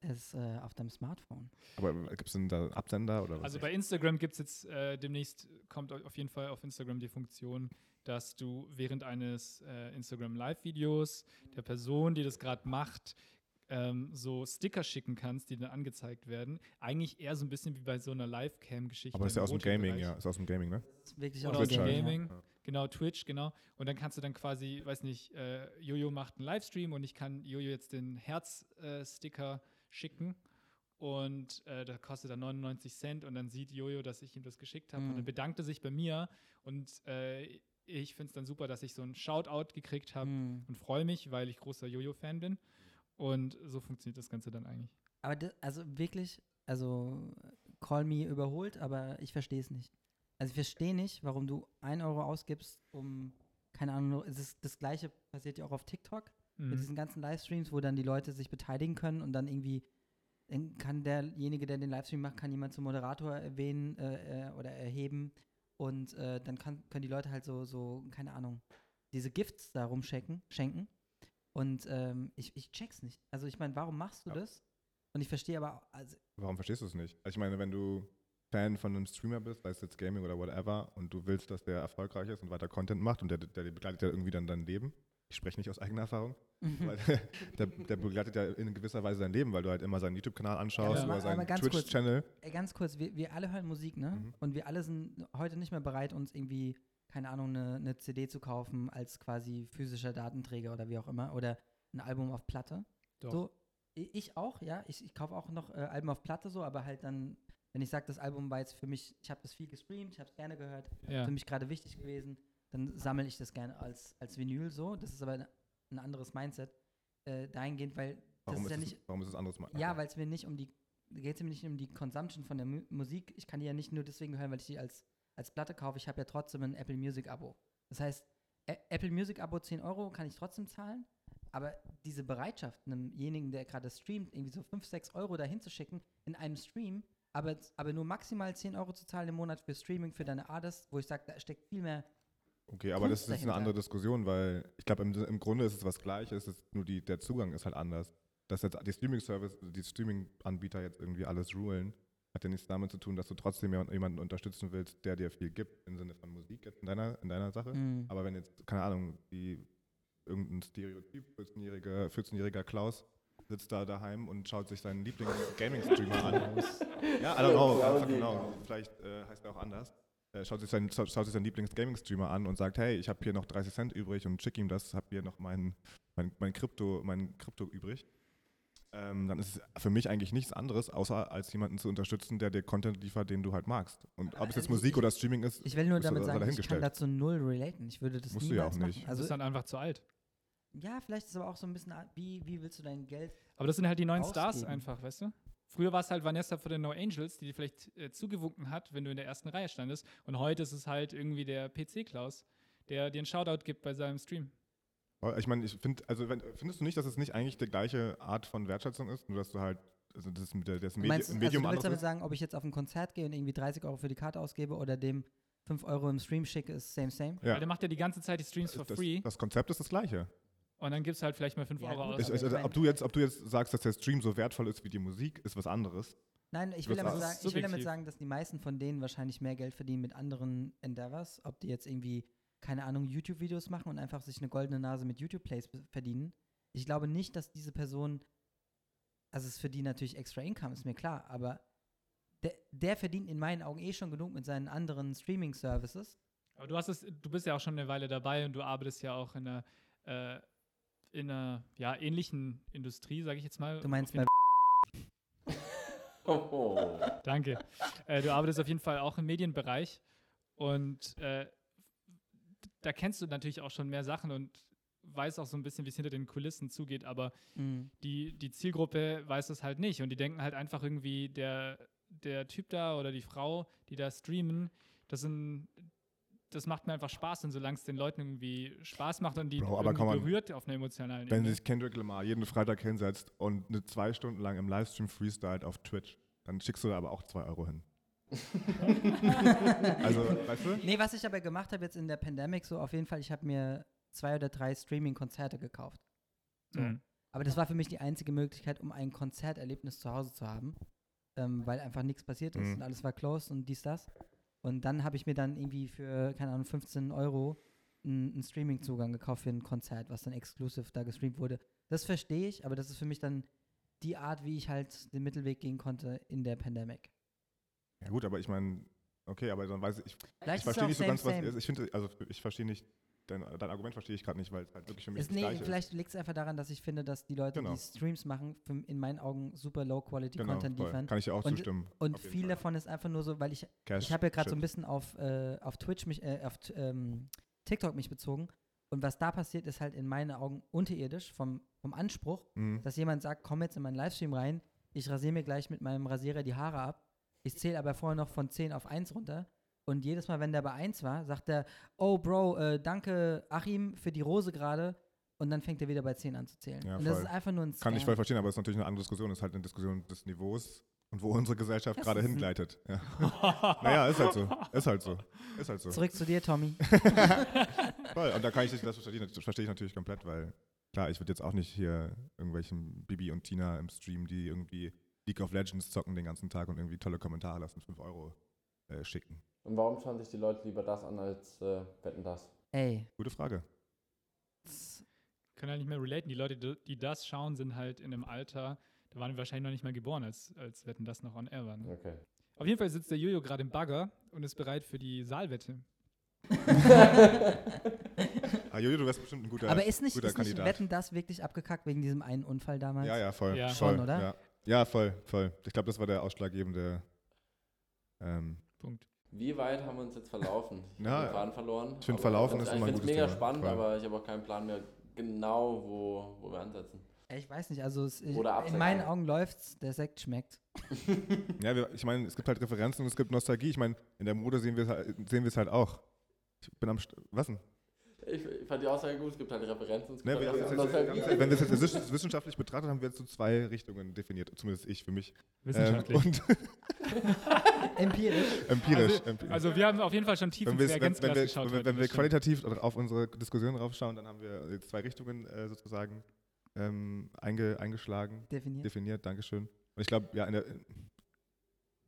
ist äh, auf deinem Smartphone. Aber gibt es denn da Absender oder was? Also bei Instagram gibt es jetzt äh, demnächst, kommt auf jeden Fall auf Instagram die Funktion, dass du während eines äh, Instagram Live-Videos der Person, die das gerade macht, ähm, so Sticker schicken kannst, die dann angezeigt werden. Eigentlich eher so ein bisschen wie bei so einer Live-Cam-Geschichte. aber ist ja aus dem Gaming, Rohton-Bereich. ja. Ist aus dem Gaming, ne? Das ist wirklich auch aus dem. Gaming. Ja. Genau, Twitch, genau. Und dann kannst du dann quasi, weiß nicht, äh, Jojo macht einen Livestream und ich kann Jojo jetzt den Herz-Sticker schicken. Und äh, da kostet dann 99 Cent und dann sieht Jojo, dass ich ihm das geschickt habe. Und Mhm. dann bedankt er sich bei mir. Und äh, ich finde es dann super, dass ich so einen Shoutout gekriegt habe Mhm. und freue mich, weil ich großer Jojo-Fan bin. Und so funktioniert das Ganze dann eigentlich. Aber das, also wirklich, also Call Me überholt, aber ich verstehe es nicht. Also ich verstehe nicht, warum du 1 Euro ausgibst, um, keine Ahnung, es ist das gleiche passiert ja auch auf TikTok mit Mhm. diesen ganzen Livestreams, wo dann die Leute sich beteiligen können und dann irgendwie dann kann derjenige, der den Livestream macht, kann jemand zum Moderator erwähnen äh, äh, oder erheben und äh, dann kann, können die Leute halt so, so, keine Ahnung, diese Gifts da rumschenken, schenken. Und ähm, ich, ich check's nicht. Also ich meine, warum machst du Ja. das? Und ich verstehe aber, auch- also Warum verstehst du es nicht? Also ich meine, wenn du Fan von einem Streamer bist, sei es jetzt Gaming oder whatever, und du willst, dass der erfolgreich ist und weiter Content macht und der, der begleitet ja irgendwie dann dein Leben. Ich spreche nicht aus eigener Erfahrung, weil der, der begleitet ja in gewisser Weise dein Leben, weil du halt immer seinen YouTube-Kanal anschaust Ja. oder Aber seinen ganz kurz. Twitch-Channel. Ganz kurz, wir, wir alle hören Musik, ne? Mhm. Und wir alle sind heute nicht mehr bereit, uns irgendwie, keine Ahnung, eine, eine CD zu kaufen als quasi physischer Datenträger oder wie auch immer. Oder ein Album auf Platte. Doch. So, ich auch, ja. Ich, ich kaufe auch noch äh, Alben auf Platte so, aber halt dann, wenn ich sage, das Album war jetzt für mich, ich habe das viel gestreamt, ich habe es gerne gehört, ja. für mich gerade wichtig gewesen, dann sammle ich das gerne als, als Vinyl so. Das ist aber ein, anderes Mindset äh, dahingehend, weil das Warum ist ist, ja es, nicht warum ist es anderes Mal? ja, weil es mir nicht um die, geht es mir nicht um die Consumption von der Mu Musik. Ich kann die ja nicht nur deswegen hören, weil ich die als, als Platte kaufe. Ich habe ja trotzdem ein Apple Music Abo. Das heißt, Ä Apple Music Abo 10 Euro kann ich trotzdem zahlen, aber diese Bereitschaft, elemjenigen, der gerade streamt, irgendwie so 5, 6 Euro dahin zu schicken in einem Stream, aber, aber nur maximal 10 Euro zu zahlen im Monat für Streaming, für deine Artist, wo ich sage, da steckt viel mehr. Okay, aber das Kunst ist eine dahinter. andere Diskussion, weil ich glaube, im, im Grunde ist es was Gleiches, es ist nur die, der Zugang ist halt anders. Dass jetzt die Streaming-Service, die Streaming-Anbieter jetzt irgendwie alles rulen, hat ja nichts damit zu tun, dass du trotzdem jemand- jemanden unterstützen willst, der dir viel gibt, im Sinne von Musik jetzt in deiner, in deiner Sache. Mm. Aber wenn jetzt, keine Ahnung, die, irgendein Stereotyp, 14-jähriger 14 Klaus sitzt da daheim und schaut sich seinen Lieblings-Gaming-Streamer an. Ja, I don't know, know. Vielleicht äh, heißt er auch anders. Äh, schaut sich seinen, schaut, schaut sich seinen Lieblings-Gaming-Streamer an und sagt, hey, ich habe hier noch 30 Cent übrig und schick ihm das, habe hier noch mein, mein, mein, Krypto, mein Krypto übrig. Ähm, dann ist es für mich eigentlich nichts anderes, außer als jemanden zu unterstützen, der dir Content liefert, den du halt magst. Und ob es jetzt ich- Musik ich- oder Streaming ist, Ich will nur damit sagen, ich kann dahingestellt. dazu null relaten. Ich würde das Musst du ja auch nicht. machen. Also Also, ist dann einfach zu alt. Ja, vielleicht ist es aber auch so ein bisschen, wie, wie willst du dein Geld Aber das sind halt die neuen Stars Ausgeben. einfach, weißt du? Früher war es halt Vanessa von den No Angels, die dir vielleicht äh, zugewunken hat, wenn du in der ersten Reihe standest. Und heute ist es halt irgendwie der PC-Klaus, der dir einen Shoutout gibt bei seinem Stream. Ich meine, ich finde, also wenn, findest du nicht, dass es nicht eigentlich die gleiche Art von Wertschätzung ist, nur dass du halt, also das, mit der- das Medi Meinst, du- Medium also du willst damit sagen, ob ich jetzt auf ein Konzert gehe und irgendwie 30 Euro für die Karte ausgebe oder dem 5 Euro im Stream schicke, ist same, same? Ja. Weil der macht ja die ganze Zeit die Streams for das, free das Konzept ist das gleiche. Und dann gibst du halt vielleicht mal 5 Ja, Euro gut, aus. Mein- ob, du jetzt, ob du jetzt sagst, dass der Stream so wertvoll ist wie die Musik, ist was anderes. Nein, ich will, damit sagen, ich will damit sagen, dass die meisten von denen wahrscheinlich mehr Geld verdienen mit anderen Endeavors, ob die jetzt irgendwie, keine Ahnung, YouTube-Videos machen und einfach sich eine goldene Nase mit YouTube-Plays be- verdienen. Ich glaube nicht, dass diese Person, also es ist für die natürlich extra Income, ist mir klar, aber der, der verdient in meinen Augen eh schon genug mit seinen anderen Streaming-Services. Aber du hast es, du bist ja auch schon eine Weile dabei und du arbeitest ja auch in einer, äh, in einer ja, ähnlichen Industrie, sage ich jetzt mal. Du meinst jeden bei Oh. Danke. Äh, du arbeitest auf jeden Fall auch im Medienbereich und äh, da kennst du natürlich auch schon mehr Sachen und weißt auch so ein bisschen, wie es hinter den Kulissen zugeht, aber Mhm. die, die Zielgruppe weiß es halt nicht und die denken halt einfach irgendwie, der, der Typ da oder die Frau, die da streamen, das sind das macht mir einfach Spaß und solange es den Leuten irgendwie Spaß macht und die Bro, aber irgendwie man- berührt auf einer emotionalen Wenn Ebene. sich Kendrick Lamar jeden Freitag hinsetzt und eine zwei Stunden lang im Livestream freestylt auf Twitch, dann schickst du da aber auch zwei Euro hin. also, weißt du? Nee, was ich aber gemacht habe jetzt in der Pandemic, so auf jeden Fall, ich habe mir zwei oder drei Streaming-Konzerte gekauft. So. Mhm. Aber das war für mich die einzige Möglichkeit, um ein Konzerterlebnis zu Hause zu haben, ähm, weil einfach nichts passiert ist Mhm. und alles war closed und dies, das. Und dann habe ich mir dann irgendwie für, keine Ahnung, 15 Euro einen einen Streaming-Zugang gekauft für ein Konzert, was dann exklusiv da gestreamt wurde. Das verstehe ich, aber das ist für mich dann die Art, wie ich halt den Mittelweg gehen konnte in der Pandemic. Ja gut, aber ich meine, okay, aber dann weiß ich, ich, Vielleicht ich verstehe nicht so ganz, was same, ist. Ich finde, also ich verstehe nicht, dein, dein Argument verstehe ich gerade nicht, weil es halt wirklich für mich Ist, das nee, Gleiche vielleicht liegt es einfach daran, dass ich finde, dass die Leute, Genau. die Streams machen, für, in meinen Augen super. Low-Quality-Content Genau, liefern. Kann ich dir auch Und- zustimmen. Und viel Fall. davon ist einfach nur so, weil ich Cash, Ich habe ja gerade so ein bisschen auf, äh, auf Twitch mich, äh, auf ähm, TikTok mich bezogen. Und was da passiert, ist halt in meinen Augen unterirdisch vom, vom Anspruch, Mhm. dass jemand sagt, komm jetzt in meinen Livestream rein, ich rasiere mir gleich mit meinem Rasierer die Haare ab. Ich zähle aber vorher noch von 10 auf 1 runter. Und jedes Mal, wenn der bei 1 war, sagt er, oh Bro, äh, danke Achim für die Rose gerade. Und dann fängt er wieder bei 10 an zu zählen. Ja, und das voll. ist einfach nur ein Kann ich Scam. voll verstehen, aber es ist natürlich eine andere Diskussion. Es ist halt eine Diskussion des Niveaus und wo unsere Gesellschaft gerade hingleitet. Ja. naja, ist halt so. Ist halt so. Ist halt so. Zurück zu dir, Tommy. Voll. Und da kann ich das verstehe, das verstehe ich natürlich komplett, weil klar, ich würde jetzt auch nicht hier irgendwelchen Bibi und Tina im Stream, die irgendwie League of Legends zocken den ganzen Tag und irgendwie tolle Kommentare lassen, 5 Euro äh, schicken. Und warum schauen sich die Leute lieber das an als äh, wetten das? Ey. Gute Frage. das- Können halt nicht mehr relaten. Die Leute, die das schauen, sind halt in einem Alter, da waren wir wahrscheinlich noch nicht mal geboren, als, als Wetten das noch on air war. Ne? Okay. Auf jeden Fall sitzt der Jojo gerade im Bagger und ist bereit für die Saalwette. Ah, Jojo, du wärst bestimmt ein guter, Aber ist nicht, guter ist nicht Kandidat. Wetten das wirklich abgekackt wegen diesem einen Unfall damals? Ja, ja, voll. Ja. voll Schon, oder? Ja. ja, voll, voll. Ich glaube, das war der ausschlaggebende. Ähm, Punkt. Wie weit haben wir uns jetzt verlaufen? Ich Ja, habe den Faden verloren. ich find, aber verlaufen ist immer ein Ich gutes finde es mega Thema. spannend, Voll. aber ich habe auch keinen Plan mehr genau, wo, wo wir ansetzen. Ich weiß nicht, also es, Oder in meinen Augen läuft's, der Sekt schmeckt. ja, wir, ich meine, es gibt halt Referenzen und es gibt Nostalgie. Ich meine, in der Mode sehen wir es halt, sehen wir es halt auch. Ich bin am. St was denn? Ich, fand die Aussage gut, es gibt halt Referenzen. Es gibt Ne, halt wir, wir, Nostalgie. wir, wenn wir es jetzt wiss- wissenschaftlich betrachtet, haben wir jetzt so zwei Richtungen definiert, zumindest ich für mich. Ähm, Wissenschaftlich. und Empirisch. empirisch. also, empirisch. also wir haben auf jeden Fall schon tief wenn, ins wir, wenn, wenn, Reagenzglas wir, geschaut. wenn, wenn wir qualitativ auf unsere Diskussion raufschauen, dann haben wir jetzt zwei Richtungen äh, sozusagen ähm, einge, eingeschlagen, Definiert. definiert. Dankeschön. Und ich glaube, ja, in der,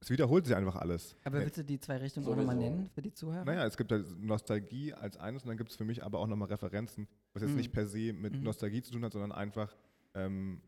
es wiederholt sich einfach alles. Aber willst du die zwei Richtungen auch nochmal nennen für die Zuhörer? Naja, es gibt halt Nostalgie als eines und dann gibt es für mich aber auch nochmal Referenzen, was jetzt Mhm. nicht per se mit Mhm. Nostalgie zu tun hat, sondern einfach ähm,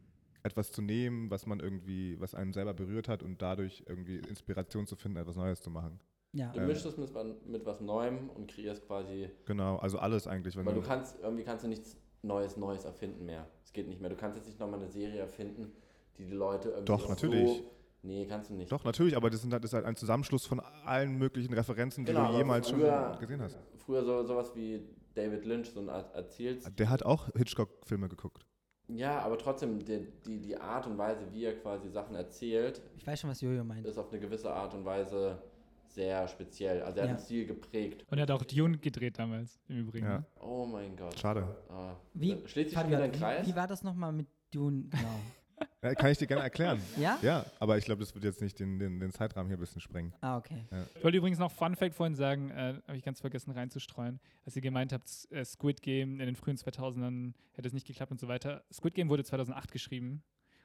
etwas zu nehmen, was man irgendwie, was einen selber berührt hat und dadurch irgendwie Inspiration zu finden, etwas Neues zu machen. Ja. Du Ähm. mischst es mit, mit was Neuem und kreierst quasi, Genau, also alles eigentlich. Wenn weil du du, kannst, irgendwie kannst du nichts Neues, Neues erfinden mehr. Es geht nicht mehr. Du kannst jetzt nicht nochmal eine Serie erfinden, die die Leute irgendwie Doch, natürlich. so... Nee, kannst du nicht. doch, natürlich, aber das, sind halt, das ist halt ein Zusammenschluss von allen möglichen Referenzen, die Genau, du jemals früher- schon gesehen hast. Früher so, sowas wie David Lynch, so ein Er- erzählst. Der hat auch Hitchcock-Filme geguckt. Ja, aber trotzdem, die, die, die Art und Weise, wie er quasi Sachen erzählt, Ich weiß schon, was Jojo meint. ist auf eine gewisse Art und Weise sehr speziell. Also er Ja. hat den Stil geprägt. Und er hat auch Dune gedreht damals, im Übrigen. Ja. Oh mein Gott. Schade. Ah, Wie, Schließt sich wieder ein Kreis? Wie, wie war das nochmal mit Dune? Genau. Ja, kann ich dir gerne erklären. ja? Ja, aber ich glaube, das wird jetzt nicht den, den, den Zeitrahmen hier ein bisschen sprengen. Ah, okay. Ich wollte übrigens noch Fun Fact vorhin sagen, äh, habe ich ganz vergessen reinzustreuen, als ihr gemeint habt, äh, Squid Game in den frühen 2000ern hätte es nicht geklappt und so weiter. Squid Game wurde 2008 geschrieben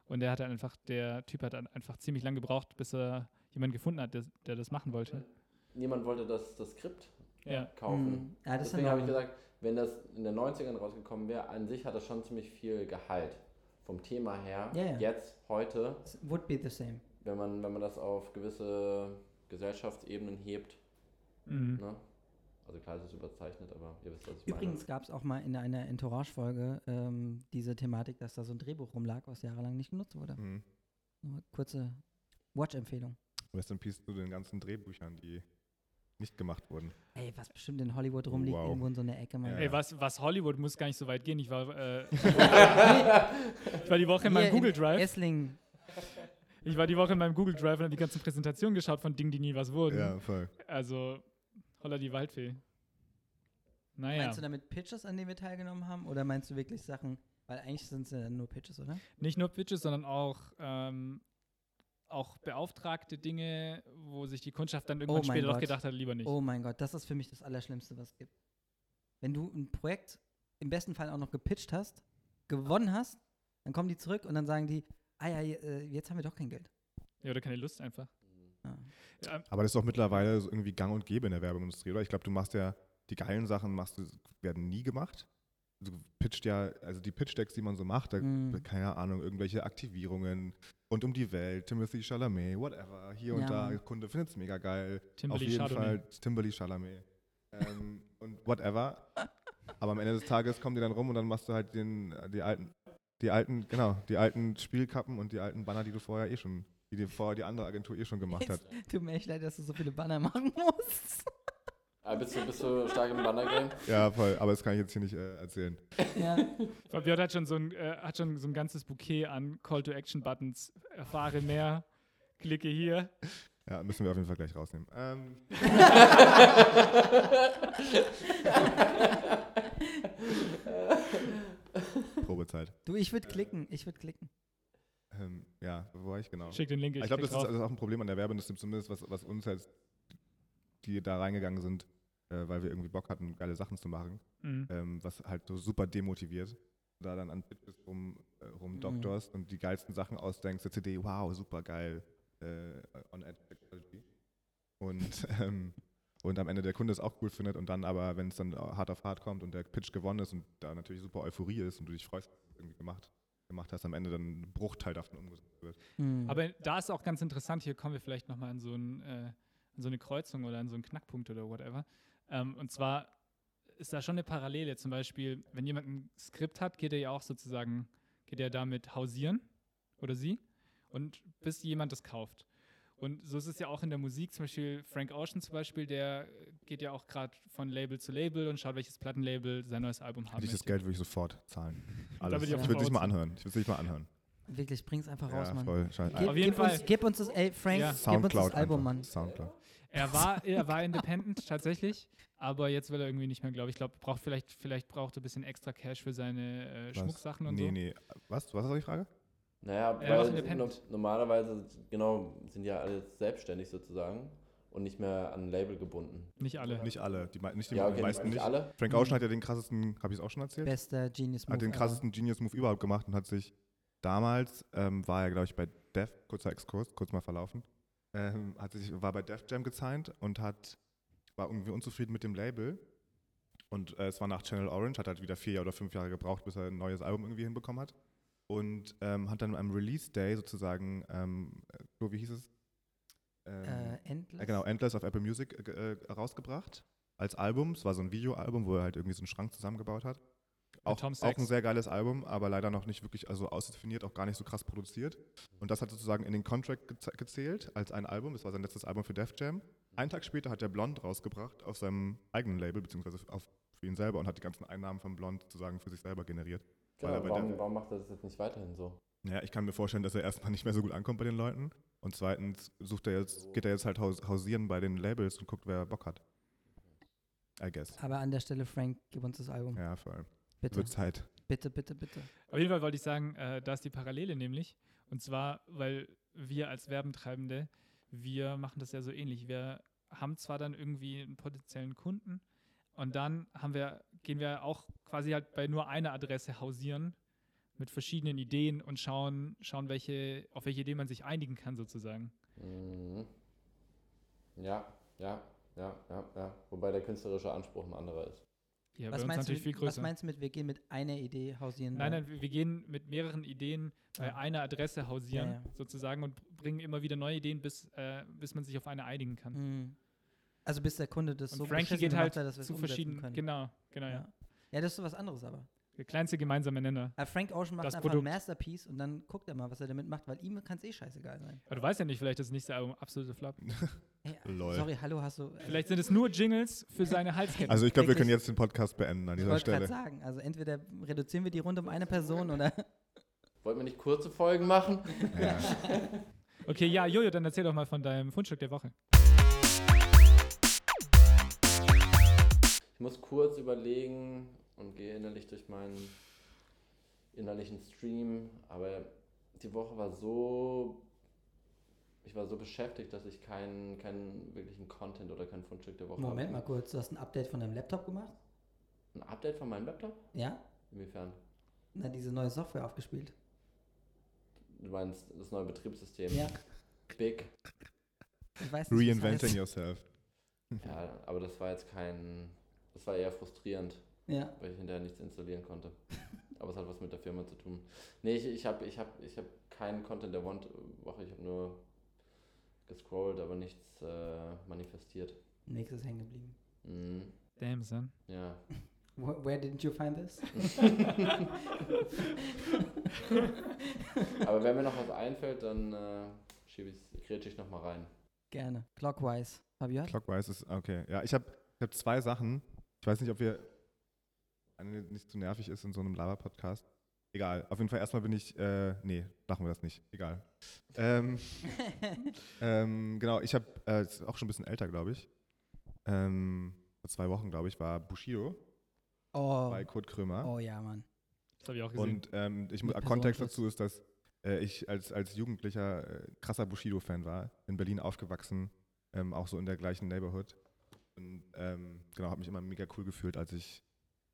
und der hat dann einfach, der Typ hat einfach ziemlich lange gebraucht, bis er jemanden gefunden hat, der, der das machen wollte. Niemand wollte das, das Skript Ja. kaufen. Hm, Ja, Deswegen habe ich gesagt, wenn das in den 90ern rausgekommen wäre, an sich hat das schon ziemlich viel Gehalt. Vom Thema her. Ja. Jetzt, heute, It Would be the same. wenn man, wenn man das auf gewisse Gesellschaftsebenen hebt. Mhm. Ne? Also klar, es ist überzeichnet, aber ihr wisst, was ich Übrigens gab es auch mal in einer Entourage-Folge ähm, diese Thematik, dass da so ein Drehbuch rumlag, was jahrelang nicht genutzt wurde. Mhm. Nur kurze Watch-Empfehlung. Rest in Peace zu den ganzen Drehbüchern, die nicht gemacht wurden. Ey, was bestimmt in Hollywood rumliegt, Wow. irgendwo in so einer Ecke. Mann. Ja, Ey, was, was Hollywood muss gar nicht so weit gehen. Ich war, äh, ich war die Woche in meinem Google Drive. Esslingen. Ich war die Woche in meinem Google Drive und habe die ganzen Präsentationen geschaut von Dingen, die nie was wurden. Ja, voll. Also, holla die Waldfee. Naja, Meinst du damit Pitches, an denen wir teilgenommen haben? Oder meinst du wirklich Sachen? Weil eigentlich sind es ja nur Pitches, oder? nicht nur Pitches, sondern auch, ähm, auch beauftragte Dinge, wo sich die Kundschaft dann irgendwann Oh später doch gedacht hat, lieber nicht. Oh mein Gott, das ist für mich das Allerschlimmste, was es gibt. Wenn du ein Projekt im besten Fall auch noch gepitcht hast, gewonnen hast, dann kommen die zurück und dann sagen die, ah ja, äh, jetzt haben wir doch kein Geld. Ja, oder keine Lust einfach. Ja. Ja, Aber das ist doch mittlerweile so irgendwie gang und gäbe in der Werbeindustrie, oder? Ich glaube, du machst ja, die geilen Sachen machst du, werden nie gemacht. Du pitcht ja, also die Pitch-Decks, die man so macht, da, Mm. keine Ahnung, irgendwelche Aktivierungen rund um die Welt, Timothy Chalamet, whatever, hier und Ja, da, Mann. Kunde findet es mega geil. Timberly Auf jeden Chardonnay. Fall Timberly Chalamet. ähm, und whatever. Aber am Ende des Tages kommen die dann rum und dann machst du halt den, die alten, die alten, genau, die alten Spielkappen und die alten Banner, die du vorher eh schon, die dir vorher die andere Agentur eh schon gemacht hat. Tut mir echt leid, dass du so viele Banner machen musst. Ah, bist, du, bist du stark im Banner-Game? Ja, voll, aber das kann ich jetzt hier nicht äh, erzählen. ja. Fabian hat schon, so ein, äh, hat schon so ein ganzes Bouquet an Call-to-Action-Buttons. Erfahre mehr, klicke hier. Ja, müssen wir auf jeden Fall gleich rausnehmen. Ähm, Probezeit. Du, ich würde klicken, ich würde klicken. Ähm, ja, wo war ich genau? Schick den Link. ich glaube, das klick ist also auch ein Problem an der Werbeindustrie, zumindest was, was uns jetzt, die da reingegangen sind, äh, weil wir irgendwie Bock hatten, geile Sachen zu machen, Mhm. ähm, was halt so super demotiviert. Da dann an Pitches rum, äh, Mhm. rumdoktorst und die geilsten Sachen ausdenkst, der CD, wow, super geil, äh, on Edge Technology. Und, ähm, und am Ende der Kunde es auch cool findet und dann aber, wenn es dann hart auf hart kommt und der Pitch gewonnen ist und da natürlich super Euphorie ist und du dich freust, dass du es irgendwie gemacht, gemacht hast, am Ende dann ein Bruchteil davon umgesetzt wird. Hm. Aber da ist auch ganz interessant, hier kommen wir vielleicht nochmal an so, ein, äh, an so eine Kreuzung oder an so einen Knackpunkt oder whatever. Ähm, und zwar ist da schon eine Parallele. Zum Beispiel, wenn jemand ein Skript hat, geht er ja auch sozusagen, geht er damit hausieren oder sie und bis jemand das kauft. Und so ist es ja auch in der Musik, zum Beispiel Frank Ocean zum Beispiel, der geht ja auch gerade von Label zu Label und schaut, welches Plattenlabel sein neues Album ich das möchte. Geld würde ich sofort zahlen. Alles. ich würde es nicht mal sofort anhören. Ich würde es nicht mal anhören. Wirklich, bring's einfach raus, Ja, Mann. voll. Gib, Auf jeden gib, uns, Fall. gib uns das, ey, Frank, Ja. gib uns das Album, einfach. Mann. Soundcloud. Er war, er war independent tatsächlich, aber jetzt will er irgendwie nicht mehr, glaube ich. Ich glaube, braucht vielleicht, vielleicht braucht er ein bisschen extra Cash für seine äh? Schmucksachen und nee, so. nee. Was? Was ist die Frage? Naja, Er war weil normalerweise, genau, sind ja alle selbstständig sozusagen und nicht mehr an ein Label gebunden. Nicht alle. Nicht alle. Die, nicht die ja, okay, meisten nicht nicht. alle. Frank Ocean hat ja den krassesten, habe ich es auch schon erzählt? Bester Genius Move. hat den krassesten Genius-Move überhaupt gemacht und hat sich damals, ähm, war er, glaube ich, bei Def, kurzer Exkurs, kurz mal verlaufen, ähm, hat sich, war bei Def Jam gesigned und hat, war irgendwie unzufrieden mit dem Label. Und äh, es war nach Channel Orange, hat halt wieder vier oder fünf Jahre gebraucht, bis er ein neues Album irgendwie hinbekommen hat. Und ähm, hat dann am Release Day sozusagen, ähm, äh, so wie hieß es? Ähm, Äh, Endless. ja, genau, Endless auf Apple Music äh, äh, rausgebracht als Album. Es war so ein Videoalbum, wo er halt irgendwie so einen Schrank zusammengebaut hat. Auch, Tom auch ein sehr geiles Album, aber leider noch nicht wirklich also ausdefiniert, auch gar nicht so krass produziert. Und das hat sozusagen in den Contract gezählt als ein Album. Das war sein letztes Album für Def Jam. Einen Tag später hat er Blond rausgebracht auf seinem eigenen Label, beziehungsweise auf, für ihn selber und hat die ganzen Einnahmen von Blond sozusagen für sich selber generiert. Weil er Genau, warum, Def- warum macht er das jetzt nicht weiterhin so? Ja, ich kann mir vorstellen, dass er erstmal nicht mehr so gut ankommt bei den Leuten. Und zweitens sucht er jetzt, geht er jetzt halt haus hausieren bei den Labels und guckt, wer Bock hat. I guess. Aber an der Stelle, Frank, gib uns das Album. Ja, voll. Bitte, Wird Zeit. bitte, bitte, bitte. Auf jeden Fall wollte ich sagen, äh, da ist die Parallele nämlich. Und zwar, weil wir als Werbentreibende, wir machen das ja so ähnlich. Wir haben zwar dann irgendwie einen potenziellen Kunden und dann haben wir, gehen wir auch quasi halt bei nur einer Adresse hausieren mit verschiedenen Ideen und schauen, schauen welche, auf welche Idee man sich einigen kann sozusagen. Mhm. Ja, ja, ja, ja, ja. Wobei der künstlerische Anspruch ein anderer ist. Ja, was, meinst du, mit- was meinst du mit, wir gehen mit einer Idee hausieren? Nein, nein, wir- gehen mit mehreren Ideen bei einer Adresse hausieren, Ja, ja. sozusagen, und bringen immer wieder neue Ideen, bis, äh, bis man sich auf eine einigen kann. Mhm. Also bis der Kunde das Und so Frankie geht halt hat, dass wir zu verschiedenen, können. genau, genau, ja. Ja. ja, das ist so was anderes aber. Der kleinste gemeinsame Nenner. Aber Frank Ocean macht Das einfach Produkt. ein Masterpiece und dann guckt er mal, was er damit macht, weil ihm kann es eh scheißegal sein. Aber du weißt ja nicht, vielleicht ist das nächste Album absolute Flop. Hey, Lol. Sorry, hallo, hast du. Vielleicht sind es nur Jingles für seine Halskette. Also ich glaube, wir können jetzt den Podcast beenden an ich dieser wollte gerade Stelle. sagen, also entweder reduzieren wir die Runde um eine Person oder. Wollten wir nicht kurze Folgen machen? Ja. Okay, ja, Jojo, dann erzähl doch mal von deinem Fundstück der Woche. Ich muss kurz überlegen und gehe innerlich durch meinen innerlichen Stream, aber die Woche war so. Ich war so beschäftigt, dass ich keinen, keinen wirklichen Content oder kein Fundstück der Woche Moment mal habe. kurz, du hast ein Update von deinem Laptop gemacht? Ein Update von meinem Laptop? Ja? Inwiefern? Na, diese neue Software aufgespielt. Du meinst das neue Betriebssystem? Ja. Big. Ich weiß nicht, Reinventing yourself. Ja, aber das war jetzt kein. Das war eher frustrierend. Ja. weil ich hinterher nichts installieren konnte. Aber es hat was mit der Firma zu tun. Nee, ich, ich habe ich hab, ich hab keinen Content der Wand- Woche, ich habe nur gescrollt, aber nichts äh, manifestiert. Nächstes hängen geblieben. Mhm, Damn, son. ja. Where, where didn't you find this? Aber wenn mir noch was einfällt, dann äh, schiebe ich grätsche ich nochmal rein. Gerne. Clockwise. Fabian? Clockwise ist, okay. Ja, ich habe ich hab zwei Sachen. Ich weiß nicht, ob wir nicht zu nervig ist in so einem Lava-Podcast. Egal. Auf jeden Fall erstmal bin ich, äh, nee, machen wir das nicht. Egal. Ähm, ähm, genau, ich habe, äh, ist auch schon ein bisschen älter, glaube ich. Ähm, vor zwei Wochen, glaube ich, war Bushido oh. bei Kurt Krömer. oh ja, Mann. Das habe ich auch gesehen. Und ähm, ich, Kontext dazu ist, dass äh, ich als, als Jugendlicher äh, krasser Bushido-Fan war, in Berlin aufgewachsen, ähm, auch so in der gleichen Neighborhood. Und ähm, genau, habe mich immer mega cool gefühlt, als ich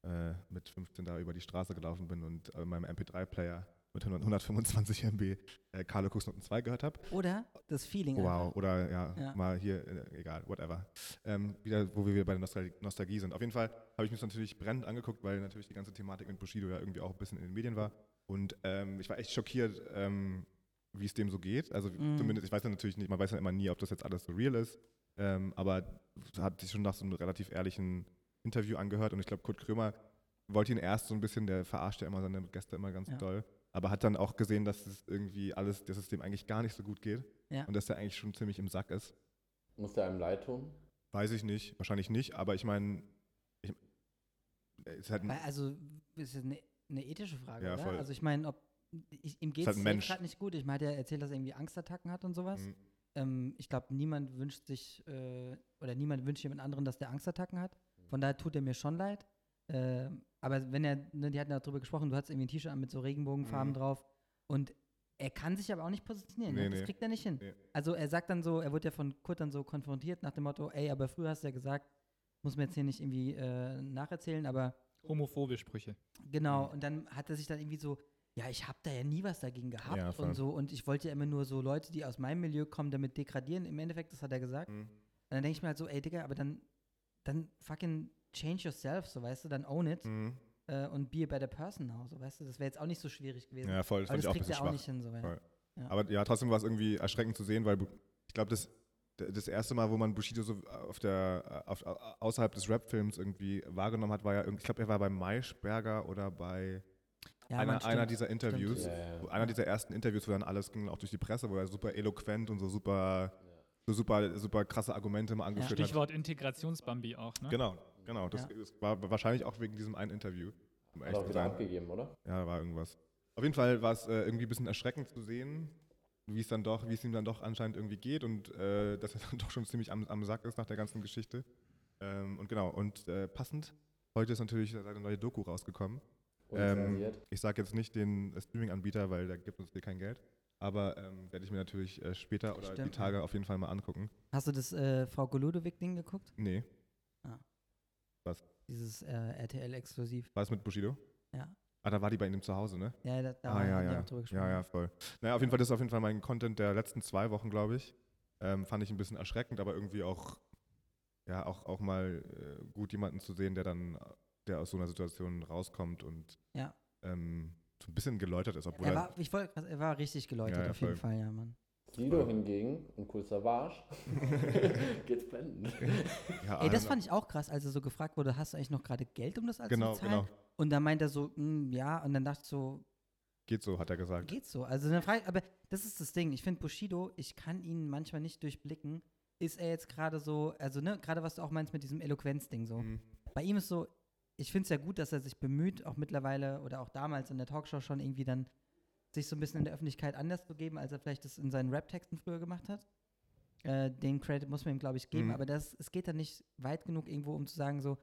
äh, mit 15 da über die Straße gelaufen bin und äh, meinem MP3-Player mit 100, 125 MB äh, Carlo Cooks Noten 2 gehört habe. Oder das Feeling. Wow, einfach. oder ja, Ja. mal hier, äh, egal, whatever. Ähm, wieder, wo wir wieder bei der Nostal Nostalgie sind. Auf jeden Fall habe ich das natürlich brennend angeguckt, weil natürlich die ganze Thematik mit Bushido ja irgendwie auch ein bisschen in den Medien war. Und ähm, ich war echt schockiert, ähm, wie es dem so geht. Also Mhm. zumindest, ich weiß ja natürlich nicht, man weiß ja immer nie, ob das jetzt alles so real ist. Ähm, aber hat sich schon nach so einem relativ ehrlichen Interview angehört und ich glaube, Kurt Krömer wollte ihn erst so ein bisschen, der verarscht ja immer seine Gäste immer ganz Ja. doll, aber hat dann auch gesehen, dass es irgendwie alles, dass es dem eigentlich gar nicht so gut geht Ja. und dass er eigentlich schon ziemlich im Sack ist. Muss der einem leid tun? Weiß ich nicht, wahrscheinlich nicht, aber ich meine, ich, es ist halt also, ist das eine, eine ethische Frage, Ja, oder? voll. Also, ich meine, ob. Ich, ihm geht es gerade nicht gut. Ich meine, er erzählt, dass er irgendwie Angstattacken hat und sowas. Mhm. Ähm, ich glaube, niemand wünscht sich, äh, oder niemand wünscht jemand anderen, dass der Angstattacken hat. Von daher tut er mir schon leid. Ähm, aber wenn er, ne, die hatten ja darüber gesprochen, du hattest irgendwie ein T-Shirt an mit so Regenbogenfarben Mhm. drauf. Und er kann sich aber auch nicht positionieren. Nee, ne? Das nee. kriegt er nicht hin. Nee. Also er sagt dann so, er wurde ja von Kurt dann so konfrontiert nach dem Motto, ey, aber früher hast du ja gesagt, muss mir jetzt hier nicht irgendwie äh, nacherzählen, aber Homophobe Sprüche. Genau, und dann hat er sich dann irgendwie so, ja, ich habe da ja nie was dagegen gehabt Ja, und so und ich wollte ja immer nur so Leute, die aus meinem Milieu kommen, damit degradieren. Im Endeffekt, das hat er gesagt. Mhm. Und dann denke ich mir halt so, ey Digga, aber dann, dann fucking change yourself, so weißt du, dann own it Mhm. äh, und be a better person now, so weißt du, das wäre jetzt auch nicht so schwierig gewesen. Ja, voll, das aber fand das ich auch ein kriegt er auch nicht hin, so ja. Ja. Aber ja, trotzdem war es irgendwie erschreckend zu sehen, weil ich glaube, das, das erste Mal, wo man Bushido so auf der, auf, außerhalb des Rap-Films irgendwie wahrgenommen hat, war ja, irgendwie- ich glaube, er war bei Maischberger oder bei Ja, einer, Mann, einer dieser Interviews. Ja, ja. Einer dieser ersten Interviews, wo dann alles ging, auch durch die Presse, wo er super eloquent und so super, so super, super krasse Argumente mal angeführt hat. Stichwort Integrationsbambi auch, ne? Genau, genau. Das, Ja. das war wahrscheinlich auch wegen diesem einen Interview. Um Hat auch wieder abgegeben, oder? Ja, war irgendwas. Auf jeden Fall war es äh, irgendwie ein bisschen erschreckend zu sehen, wie es dann doch, wie es ihm dann doch anscheinend irgendwie geht und äh, dass er dann doch schon ziemlich am, am Sack ist nach der ganzen Geschichte. Ähm, und genau, und äh, passend, heute ist natürlich seine neue Doku rausgekommen. Ähm, ich sage jetzt nicht den Streaming-Anbieter, weil der gibt uns hier kein Geld. Aber ähm, werde ich mir natürlich äh, später oder die Stimmt, Tage ja. auf jeden Fall mal angucken. Hast du das äh, Frau Goludovic-Ding geguckt? Nee. Dieses äh, RTL-Exklusiv. War es mit Bushido? Ja. Ah, da war die bei ihm zu Hause, ne? Ja, da, da ah, ja, die ja. auch drüber gesprochen. Ja, ja, voll. Naja, auf jeden Fall, das ist auf jeden Fall mein Content der letzten zwei Wochen, glaube ich. Ähm, fand ich ein bisschen erschreckend, aber irgendwie auch, ja, auch, auch mal äh, gut, jemanden zu sehen, der dann, der aus so einer Situation rauskommt und Ja. ähm, so ein bisschen geläutert ist, obwohl Er war, ich wollte, er war richtig geläutert, Ja, ja, auf jeden voll. Fall, ja, Mann. Sido hingegen, ein cool Savage, geht's blenden. ja, Ey, das fand ich auch krass, als er so gefragt wurde, hast du eigentlich noch gerade Geld, um das alles Genau, zu zahlen? genau. Und dann meint er so, "Mm, ja, und dann dachte ich so, Geht so, hat er gesagt. geht so. Also dann frage aber das ist das Ding. Ich finde Bushido, ich kann ihn manchmal nicht durchblicken. Ist er jetzt gerade so, also ne, gerade was du auch meinst mit diesem Eloquenz-Ding so. Mhm. Bei ihm ist so, ich finde es ja gut, dass er sich bemüht, auch mittlerweile oder auch damals in der Talkshow schon irgendwie dann sich so ein bisschen in der Öffentlichkeit anders zu geben, als er vielleicht das in seinen Rap-Texten früher gemacht hat. Äh, den Credit muss man ihm, glaube ich, geben, Mhm. aber das, es geht dann nicht weit genug irgendwo, um zu sagen, so,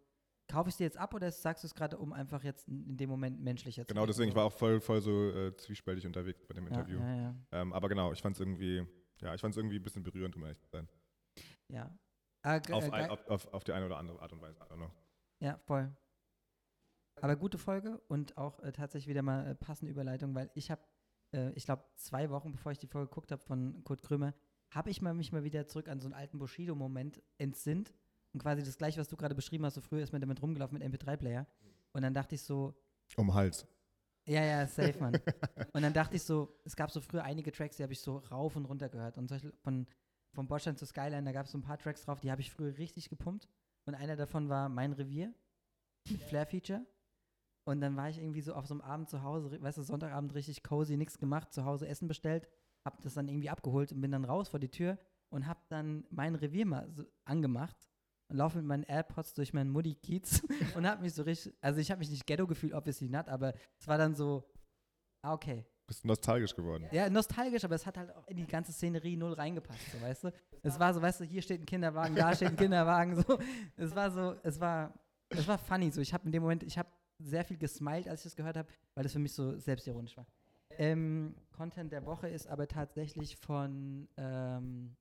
kaufe ich dir jetzt ab oder sagst du es gerade, um einfach jetzt in dem Moment menschlicher zu Genau, wirken, deswegen war auch voll, voll so äh, zwiespältig unterwegs bei dem ja, Interview. ja, ja. Ähm, aber genau, ich fand es irgendwie, ja, ich fand es irgendwie ein bisschen berührend, um ehrlich zu sein. ja. Äh, Auf, äh, ein, auf, auf, auf die eine oder andere Art und Weise. I don't know. Ja, voll. Aber gute Folge und auch äh, tatsächlich wieder mal äh, passende Überleitung, weil ich habe, äh, ich glaube, zwei Wochen bevor ich die Folge geguckt habe von Kurt Krömer, habe ich mal, mich mal wieder zurück an so einen alten Bushido-Moment entsinnt. Und quasi das gleiche, was du gerade beschrieben hast, so früher ist man damit rumgelaufen mit MP3-Player. Und dann dachte ich so, Um Hals. ja, ja, safe, Mann. und dann dachte ich so, es gab so früher einige Tracks, die habe ich so rauf und runter gehört. Und solche von, von Bordstein zu Skyline, da gab es so ein paar Tracks drauf, die habe ich früher richtig gepumpt. Und einer davon war Mein Revier mit Flair-Feature. Und dann war ich irgendwie so auf so einem Abend zu Hause, weißt du, Sonntagabend richtig cozy, nichts gemacht, zu Hause Essen bestellt, hab das dann irgendwie abgeholt und bin dann raus vor die Tür und hab dann mein Revier mal so angemacht und laufe mit meinen AirPods durch meinen Muddy-Kiez und hab mich so richtig, also ich habe mich nicht ghetto gefühlt, obviously not, aber es war dann so, ah, okay. Bist nostalgisch geworden. Ja, nostalgisch, aber es hat halt auch in die ganze Szenerie null reingepasst, so, weißt du. Es war so, weißt du, hier steht ein Kinderwagen, da steht ein Kinderwagen, so. Es war so, es war, es war funny, so. Ich habe in dem Moment, ich habe sehr viel gesmiled, als ich das gehört habe, weil das für mich so selbstironisch war. Ähm, Content der Woche ist aber tatsächlich von ähm,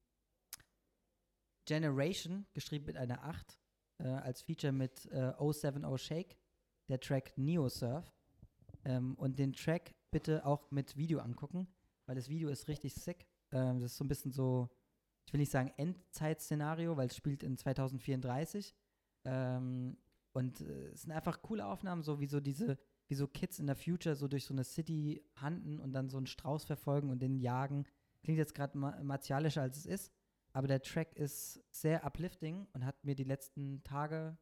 Generation, geschrieben mit einer 8, äh, als Feature mit äh, 070 Shake, der Track Neo Surf. Ähm, und den Track bitte auch mit Video angucken, weil das Video ist richtig sick. Ähm, das ist so ein bisschen so, ich will nicht sagen Endzeit-Szenario, weil es spielt in 2034. Ähm, und äh, es sind einfach coole Aufnahmen, so wie so diese, wie so Kids in der Future so durch so eine City handen und dann so einen Strauß verfolgen und den jagen. Klingt jetzt gerade ma martialischer als es ist, aber der Track ist sehr uplifting und hat mir die letzten Tage,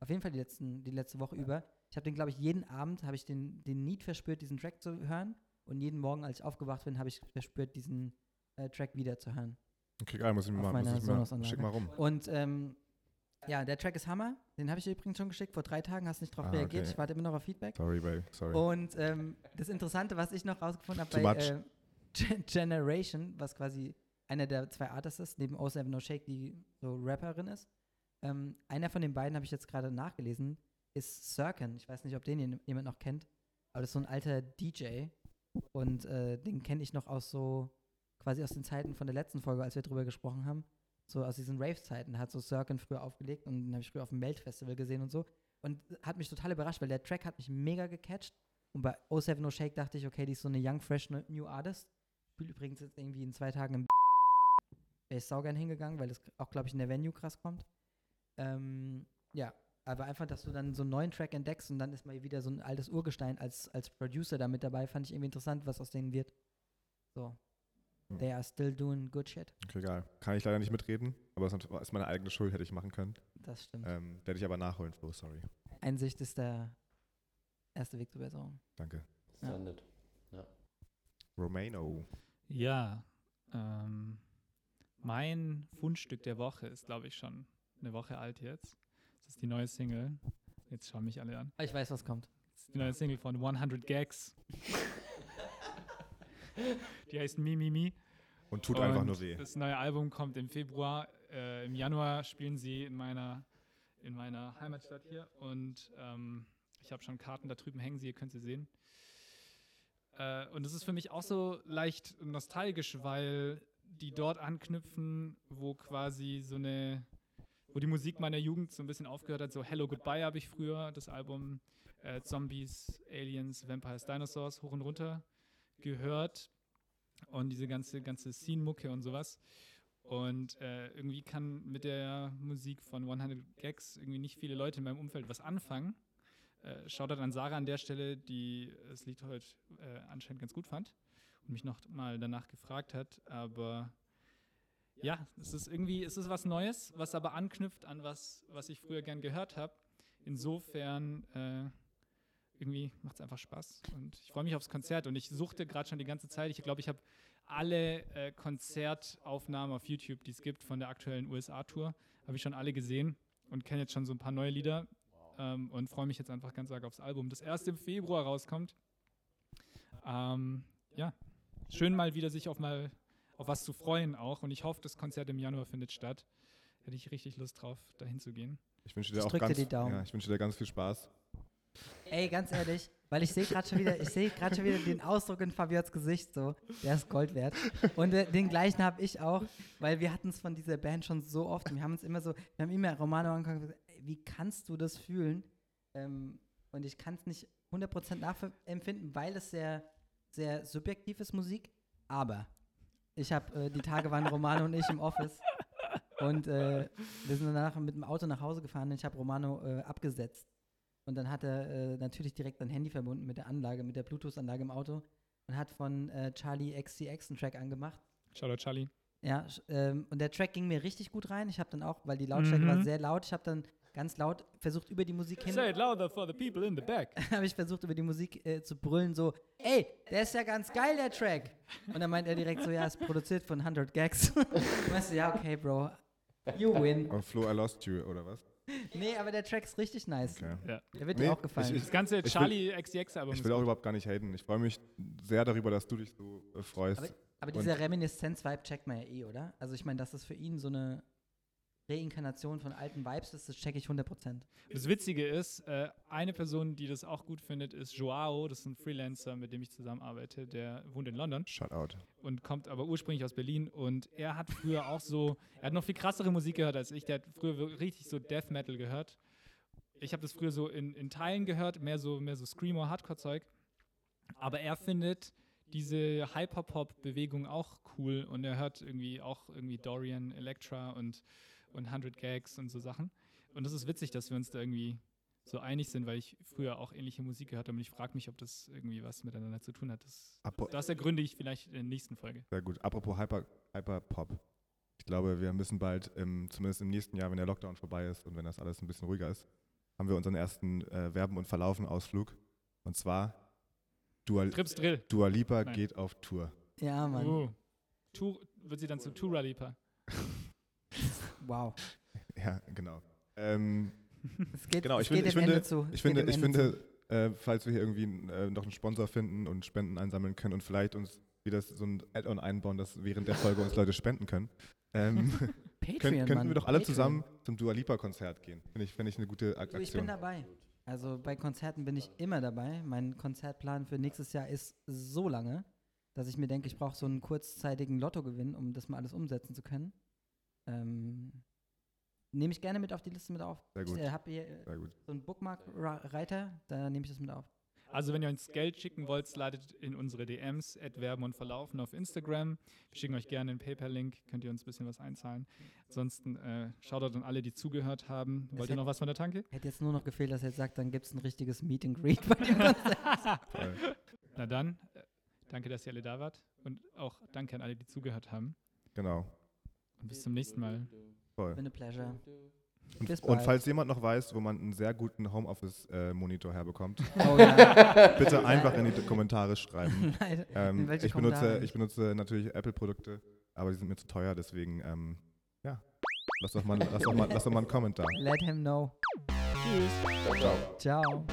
auf jeden Fall die, letzten, die letzte Woche über, ich habe den, glaube ich, jeden Abend habe ich den, den Need verspürt, diesen Track zu hören. Und jeden Morgen, als ich aufgewacht bin, habe ich verspürt, diesen äh, Track wieder zu hören. Okay, geil, muss ich mir mal, muss ich mal schick mal rum. Und ähm, ja, der Track ist Hammer. Den habe ich dir übrigens schon geschickt vor drei Tagen, hast nicht drauf Ah, reagiert. okay. Ich warte immer noch auf Feedback. Sorry, babe, sorry. Und ähm, das Interessante, was ich noch rausgefunden habe bei äh, Gen- Generation, was quasi einer der zwei Artists ist, neben 070 No Shake, die so Rapperin ist. Ähm, einer von den beiden habe ich jetzt gerade nachgelesen, ist Sirkin. Ich weiß nicht, ob den jemand noch kennt, aber das ist so ein alter DJ. Und äh, den kenne ich noch aus so, quasi aus den Zeiten von der letzten Folge, als wir drüber gesprochen haben. So aus diesen Rave-Zeiten hat so Sirkin früher aufgelegt und den habe ich früher auf dem Melt-Festival gesehen und so. Und hat mich total überrascht, weil der Track hat mich mega gecatcht. Und bei 070 No Shake dachte ich, okay, die ist so eine young, fresh ne- new artist. Spielt übrigens jetzt irgendwie in zwei Tagen im Wäre ich saugern hingegangen, weil das auch, glaube ich, in der Venue krass kommt. Ähm, ja, aber einfach, dass du dann so einen neuen Track entdeckst und dann ist mal wieder so ein altes Urgestein als, als Producer da mit dabei, fand ich irgendwie interessant, was aus denen wird. So. Hm. They are still doing good shit. Okay, geil. Kann ich leider nicht mitreden, aber es ist meine eigene Schuld, hätte ich machen können. Das stimmt. Ähm, werde ich aber nachholen, Flo, sorry. Einsicht ist der erste Weg zur Besserung. Danke. Ja. Sendet. Romano. Ja, ähm, mein Fundstück der Woche ist, glaube ich, schon eine Woche alt jetzt. Das ist die neue Single. Jetzt schauen mich alle an. Ich weiß, was kommt. Das ist die neue Single von 100 Gags. die heißt Mi Mi Mi. Und tut einfach nur weh. Das neue Album kommt im Februar. Äh, Im Januar spielen sie in meiner, in meiner Heimatstadt hier. Und ähm, ich habe schon Karten da drüben hängen, sie, ihr könnt sie sehen. Äh, und es ist für mich auch so leicht nostalgisch, weil die dort anknüpfen, wo quasi so eine, wo die Musik meiner Jugend so ein bisschen aufgehört hat. So Hello Goodbye habe ich früher, das Album äh, Zombies, Aliens, Vampires, Dinosaurs hoch und runter gehört und diese ganze, ganze Scene-Mucke und sowas. Und äh, irgendwie kann mit der Musik von 100 Gags irgendwie nicht viele Leute in meinem Umfeld was anfangen. Äh, Shoutout an Sarah an der Stelle, die das Lied heute äh, anscheinend ganz gut fand und mich noch mal danach gefragt hat. Aber ja, es ist irgendwie, es ist was Neues, was aber anknüpft an was, was ich früher gern gehört habe. Insofern äh, irgendwie macht es einfach Spaß und ich freue mich aufs Konzert und ich suchte gerade schon die ganze Zeit. Ich glaube, ich habe alle äh, Konzertaufnahmen auf YouTube, die es gibt von der aktuellen USA-Tour, habe ich schon alle gesehen und kenne jetzt schon so ein paar neue Lieder ähm, und freue mich jetzt einfach ganz arg aufs Album, das erst im Februar rauskommt. Ähm, ja, schön mal wieder sich auf mal auf was zu freuen auch und ich hoffe, das Konzert im Januar findet statt. Hätte ich richtig Lust drauf, dahin zu gehen. Ich wünsche dir Ich auch drück dir ganz, die Daumen. Ja, ich wünsche dir ganz viel Spaß. Ey, ganz ehrlich, weil ich sehe gerade schon wieder, ich sehe gerade schon wieder den Ausdruck in Fabiots Gesicht so, der ist Gold wert. Und äh, den gleichen habe ich auch, weil wir hatten es von dieser Band schon so oft und wir haben uns immer so, wir haben immer Romano angeguckt und gesagt, wie kannst du das fühlen? Ähm, und ich kann es nicht 100% nachempfinden, weil es sehr, sehr subjektiv ist, Musik. Aber ich habe, äh, die Tage waren Romano und ich im Office und äh, wir sind danach mit dem Auto nach Hause gefahren und ich habe Romano äh, abgesetzt. Und dann hat er äh, natürlich direkt sein Handy verbunden mit der Anlage, mit der Bluetooth-Anlage im Auto und hat von äh, Charlie XCX einen Track angemacht. Shoutout Charlie. Ja, ähm, und der Track ging mir richtig gut rein. Ich habe dann auch, weil die Lautstärke war Mhm. sehr laut, ich habe dann ganz laut versucht, über die Musik hin, Say it louder for the people in the back. habe ich versucht, über die Musik äh, zu brüllen, so, ey, der ist ja ganz geil, der Track. Und dann meint er direkt so, ja, ist produziert von 100 Gags. und weißt du, ja, okay, Bro, you win. Oh, Flo, I lost you, oder was? Nee, aber der Track ist richtig nice. Okay. Der wird Nee, dir auch gefallen. ich- Das ganze will- Charlie XCX-Album Ich will auch überhaupt gar nicht haten. Ich freue mich sehr darüber, dass du dich so äh, freust. Aber, aber dieser Reminiszenz-Vibe checkt man ja eh, oder? Also ich meine, dass das für ihn so eine Reinkarnation von alten Vibes ist, das check ich 100%. Das Witzige ist, äh, eine Person, die das auch gut findet, ist Joao. Das ist ein Freelancer, mit dem ich zusammenarbeite. Der wohnt in London Shoutout. und kommt aber ursprünglich aus Berlin. Und er hat früher auch so, er hat noch viel krassere Musik gehört als ich. Der hat früher richtig so Death Metal gehört. Ich habe das früher so in, in Teilen gehört, mehr so, mehr so Screamo, Hardcore-Zeug. Aber er findet diese Hyperpop-Bewegung auch cool und er hört irgendwie auch irgendwie Dorian, Electra und, und 100 Gags und so Sachen. Und das ist witzig, dass wir uns da irgendwie so einig sind, weil ich früher auch ähnliche Musik gehört habe und ich frage mich, ob das irgendwie was miteinander zu tun hat. Das, das ergründe ich vielleicht in der nächsten Folge. Sehr gut. Apropos Hyper, Hyperpop. Ich glaube, wir müssen bald, im, zumindest im nächsten Jahr, wenn der Lockdown vorbei ist und wenn das alles ein bisschen ruhiger ist, haben wir unseren ersten äh, Werben- und Verlaufen-Ausflug. Und zwar Dua, Trips Drill. Dua Lipa Nein. geht auf Tour. Ja, Mann. Uh. Tour, wird sie dann zu Toura Lipa. Wow. Ja, genau. Ähm, Es geht, Genau, es ich finde- geht ich finde- zu. Es ich finde, ich finde äh, falls wir hier irgendwie äh, noch einen Sponsor finden und Spenden einsammeln können und vielleicht uns wieder so ein Add-on einbauen, dass während der Folge uns Leute spenden können, ähm, zu. können, Patreon, könnten wir doch alle Patreon. zusammen zum Dua Lipa-Konzert gehen. Finde ich, finde ich eine gute Ak Du, ich bin Aktion. dabei. Also bei Konzerten bin ich immer dabei. Mein Konzertplan für nächstes Jahr ist so lange, dass ich mir denke, ich brauche so einen kurzzeitigen Lottogewinn, um das mal alles umsetzen zu können. Ähm, Nehme ich gerne mit auf die Liste mit auf. Sehr gut. Ich äh, habe hier äh, Sehr gut. so einen Bookmark-Reiter, da nehme ich das mit auf. Also wenn ihr uns Geld schicken wollt, ladet in unsere DMs, Werben und Verlaufen auf Instagram. Wir schicken euch gerne einen PayPal-Link, könnt ihr uns ein bisschen was einzahlen. Ansonsten äh, schaut an alle, die zugehört haben. Wollt ihr hätte- noch was von der Tanke? Hätte jetzt nur noch gefehlt, dass er jetzt sagt, dann gibt es ein richtiges Meet and Greet bei dem. Na dann, äh, danke, dass ihr alle da wart. Und auch danke an alle, die zugehört haben. Genau. Und bis zum nächsten Mal. Voll. Been a pleasure. Und, und falls jemand noch weiß, wo man einen sehr guten Homeoffice-Monitor herbekommt, Oh ja. bitte einfach in die Kommentare schreiben. Leider. Ähm, ich, benutze, ich benutze natürlich Apple-Produkte, aber die sind mir zu teuer, deswegen, ähm, ja, lass doch, mal, lass, doch mal, lass doch mal einen Kommentar. Let him know. Tschüss. Ciao. Ciao.